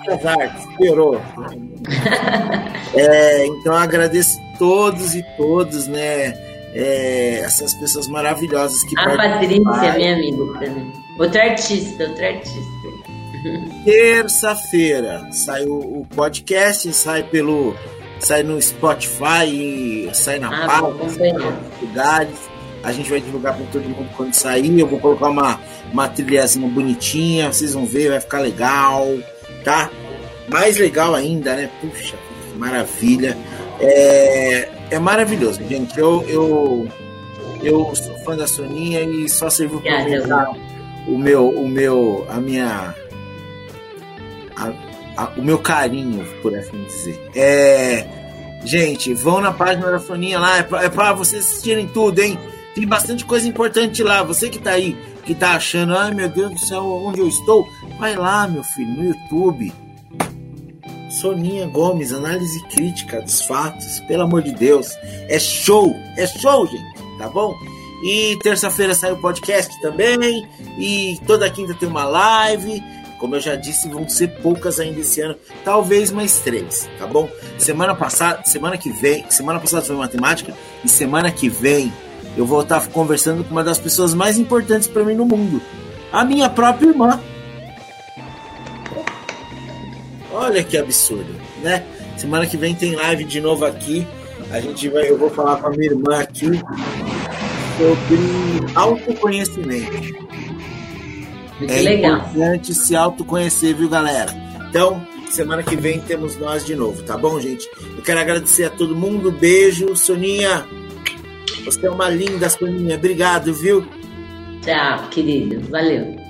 das artes. Piorou. *laughs* é, então agradeço todos e todos, né? É, essas pessoas maravilhosas que A Patrícia, minha amiga também. Outra artista, outra artista. *laughs* Terça-feira sai o, o, podcast, sai pelo. sai no Spotify, sai na ah, pauta, sai lugares. A gente vai divulgar para todo mundo quando sair. Eu vou colocar uma, uma trilhazinha bonitinha, vocês vão ver, vai ficar legal, tá? Mais legal ainda, né? Puxa, que maravilha. É, é maravilhoso, gente. Eu, eu, eu sou fã da Soninha e só serviu para aumentar o meu, o meu, a minha, a, a, o meu carinho, por assim dizer. É, gente, vão na página da Soninha lá, é para é pra vocês assistirem tudo, hein? Tem bastante coisa importante lá. Você que tá aí, que tá achando, ai meu Deus do céu, onde eu estou? Vai lá, meu filho, no YouTube Soninha Gomes, análise crítica dos fatos, pelo amor de Deus. É show, é show, gente, tá bom? E terça-feira sai o podcast também. E toda quinta tem uma live. Como eu já disse, vão ser poucas ainda esse ano, talvez mais três, tá bom? Semana passada, semana que vem, semana passada foi matemática e semana que vem eu vou estar conversando com uma das pessoas mais importantes para mim no mundo, a minha própria irmã. Olha que absurdo, né? Semana que vem tem live de novo aqui. A gente vai, eu vou falar com a minha irmã aqui sobre autoconhecimento. Muito é legal. importante se autoconhecer, viu, galera? Então, semana que vem temos nós de novo, tá bom, gente? Eu quero agradecer a todo mundo. Beijo, Soninha. Você é uma linda, Soninha. Obrigado, viu? Tchau, querido. Valeu.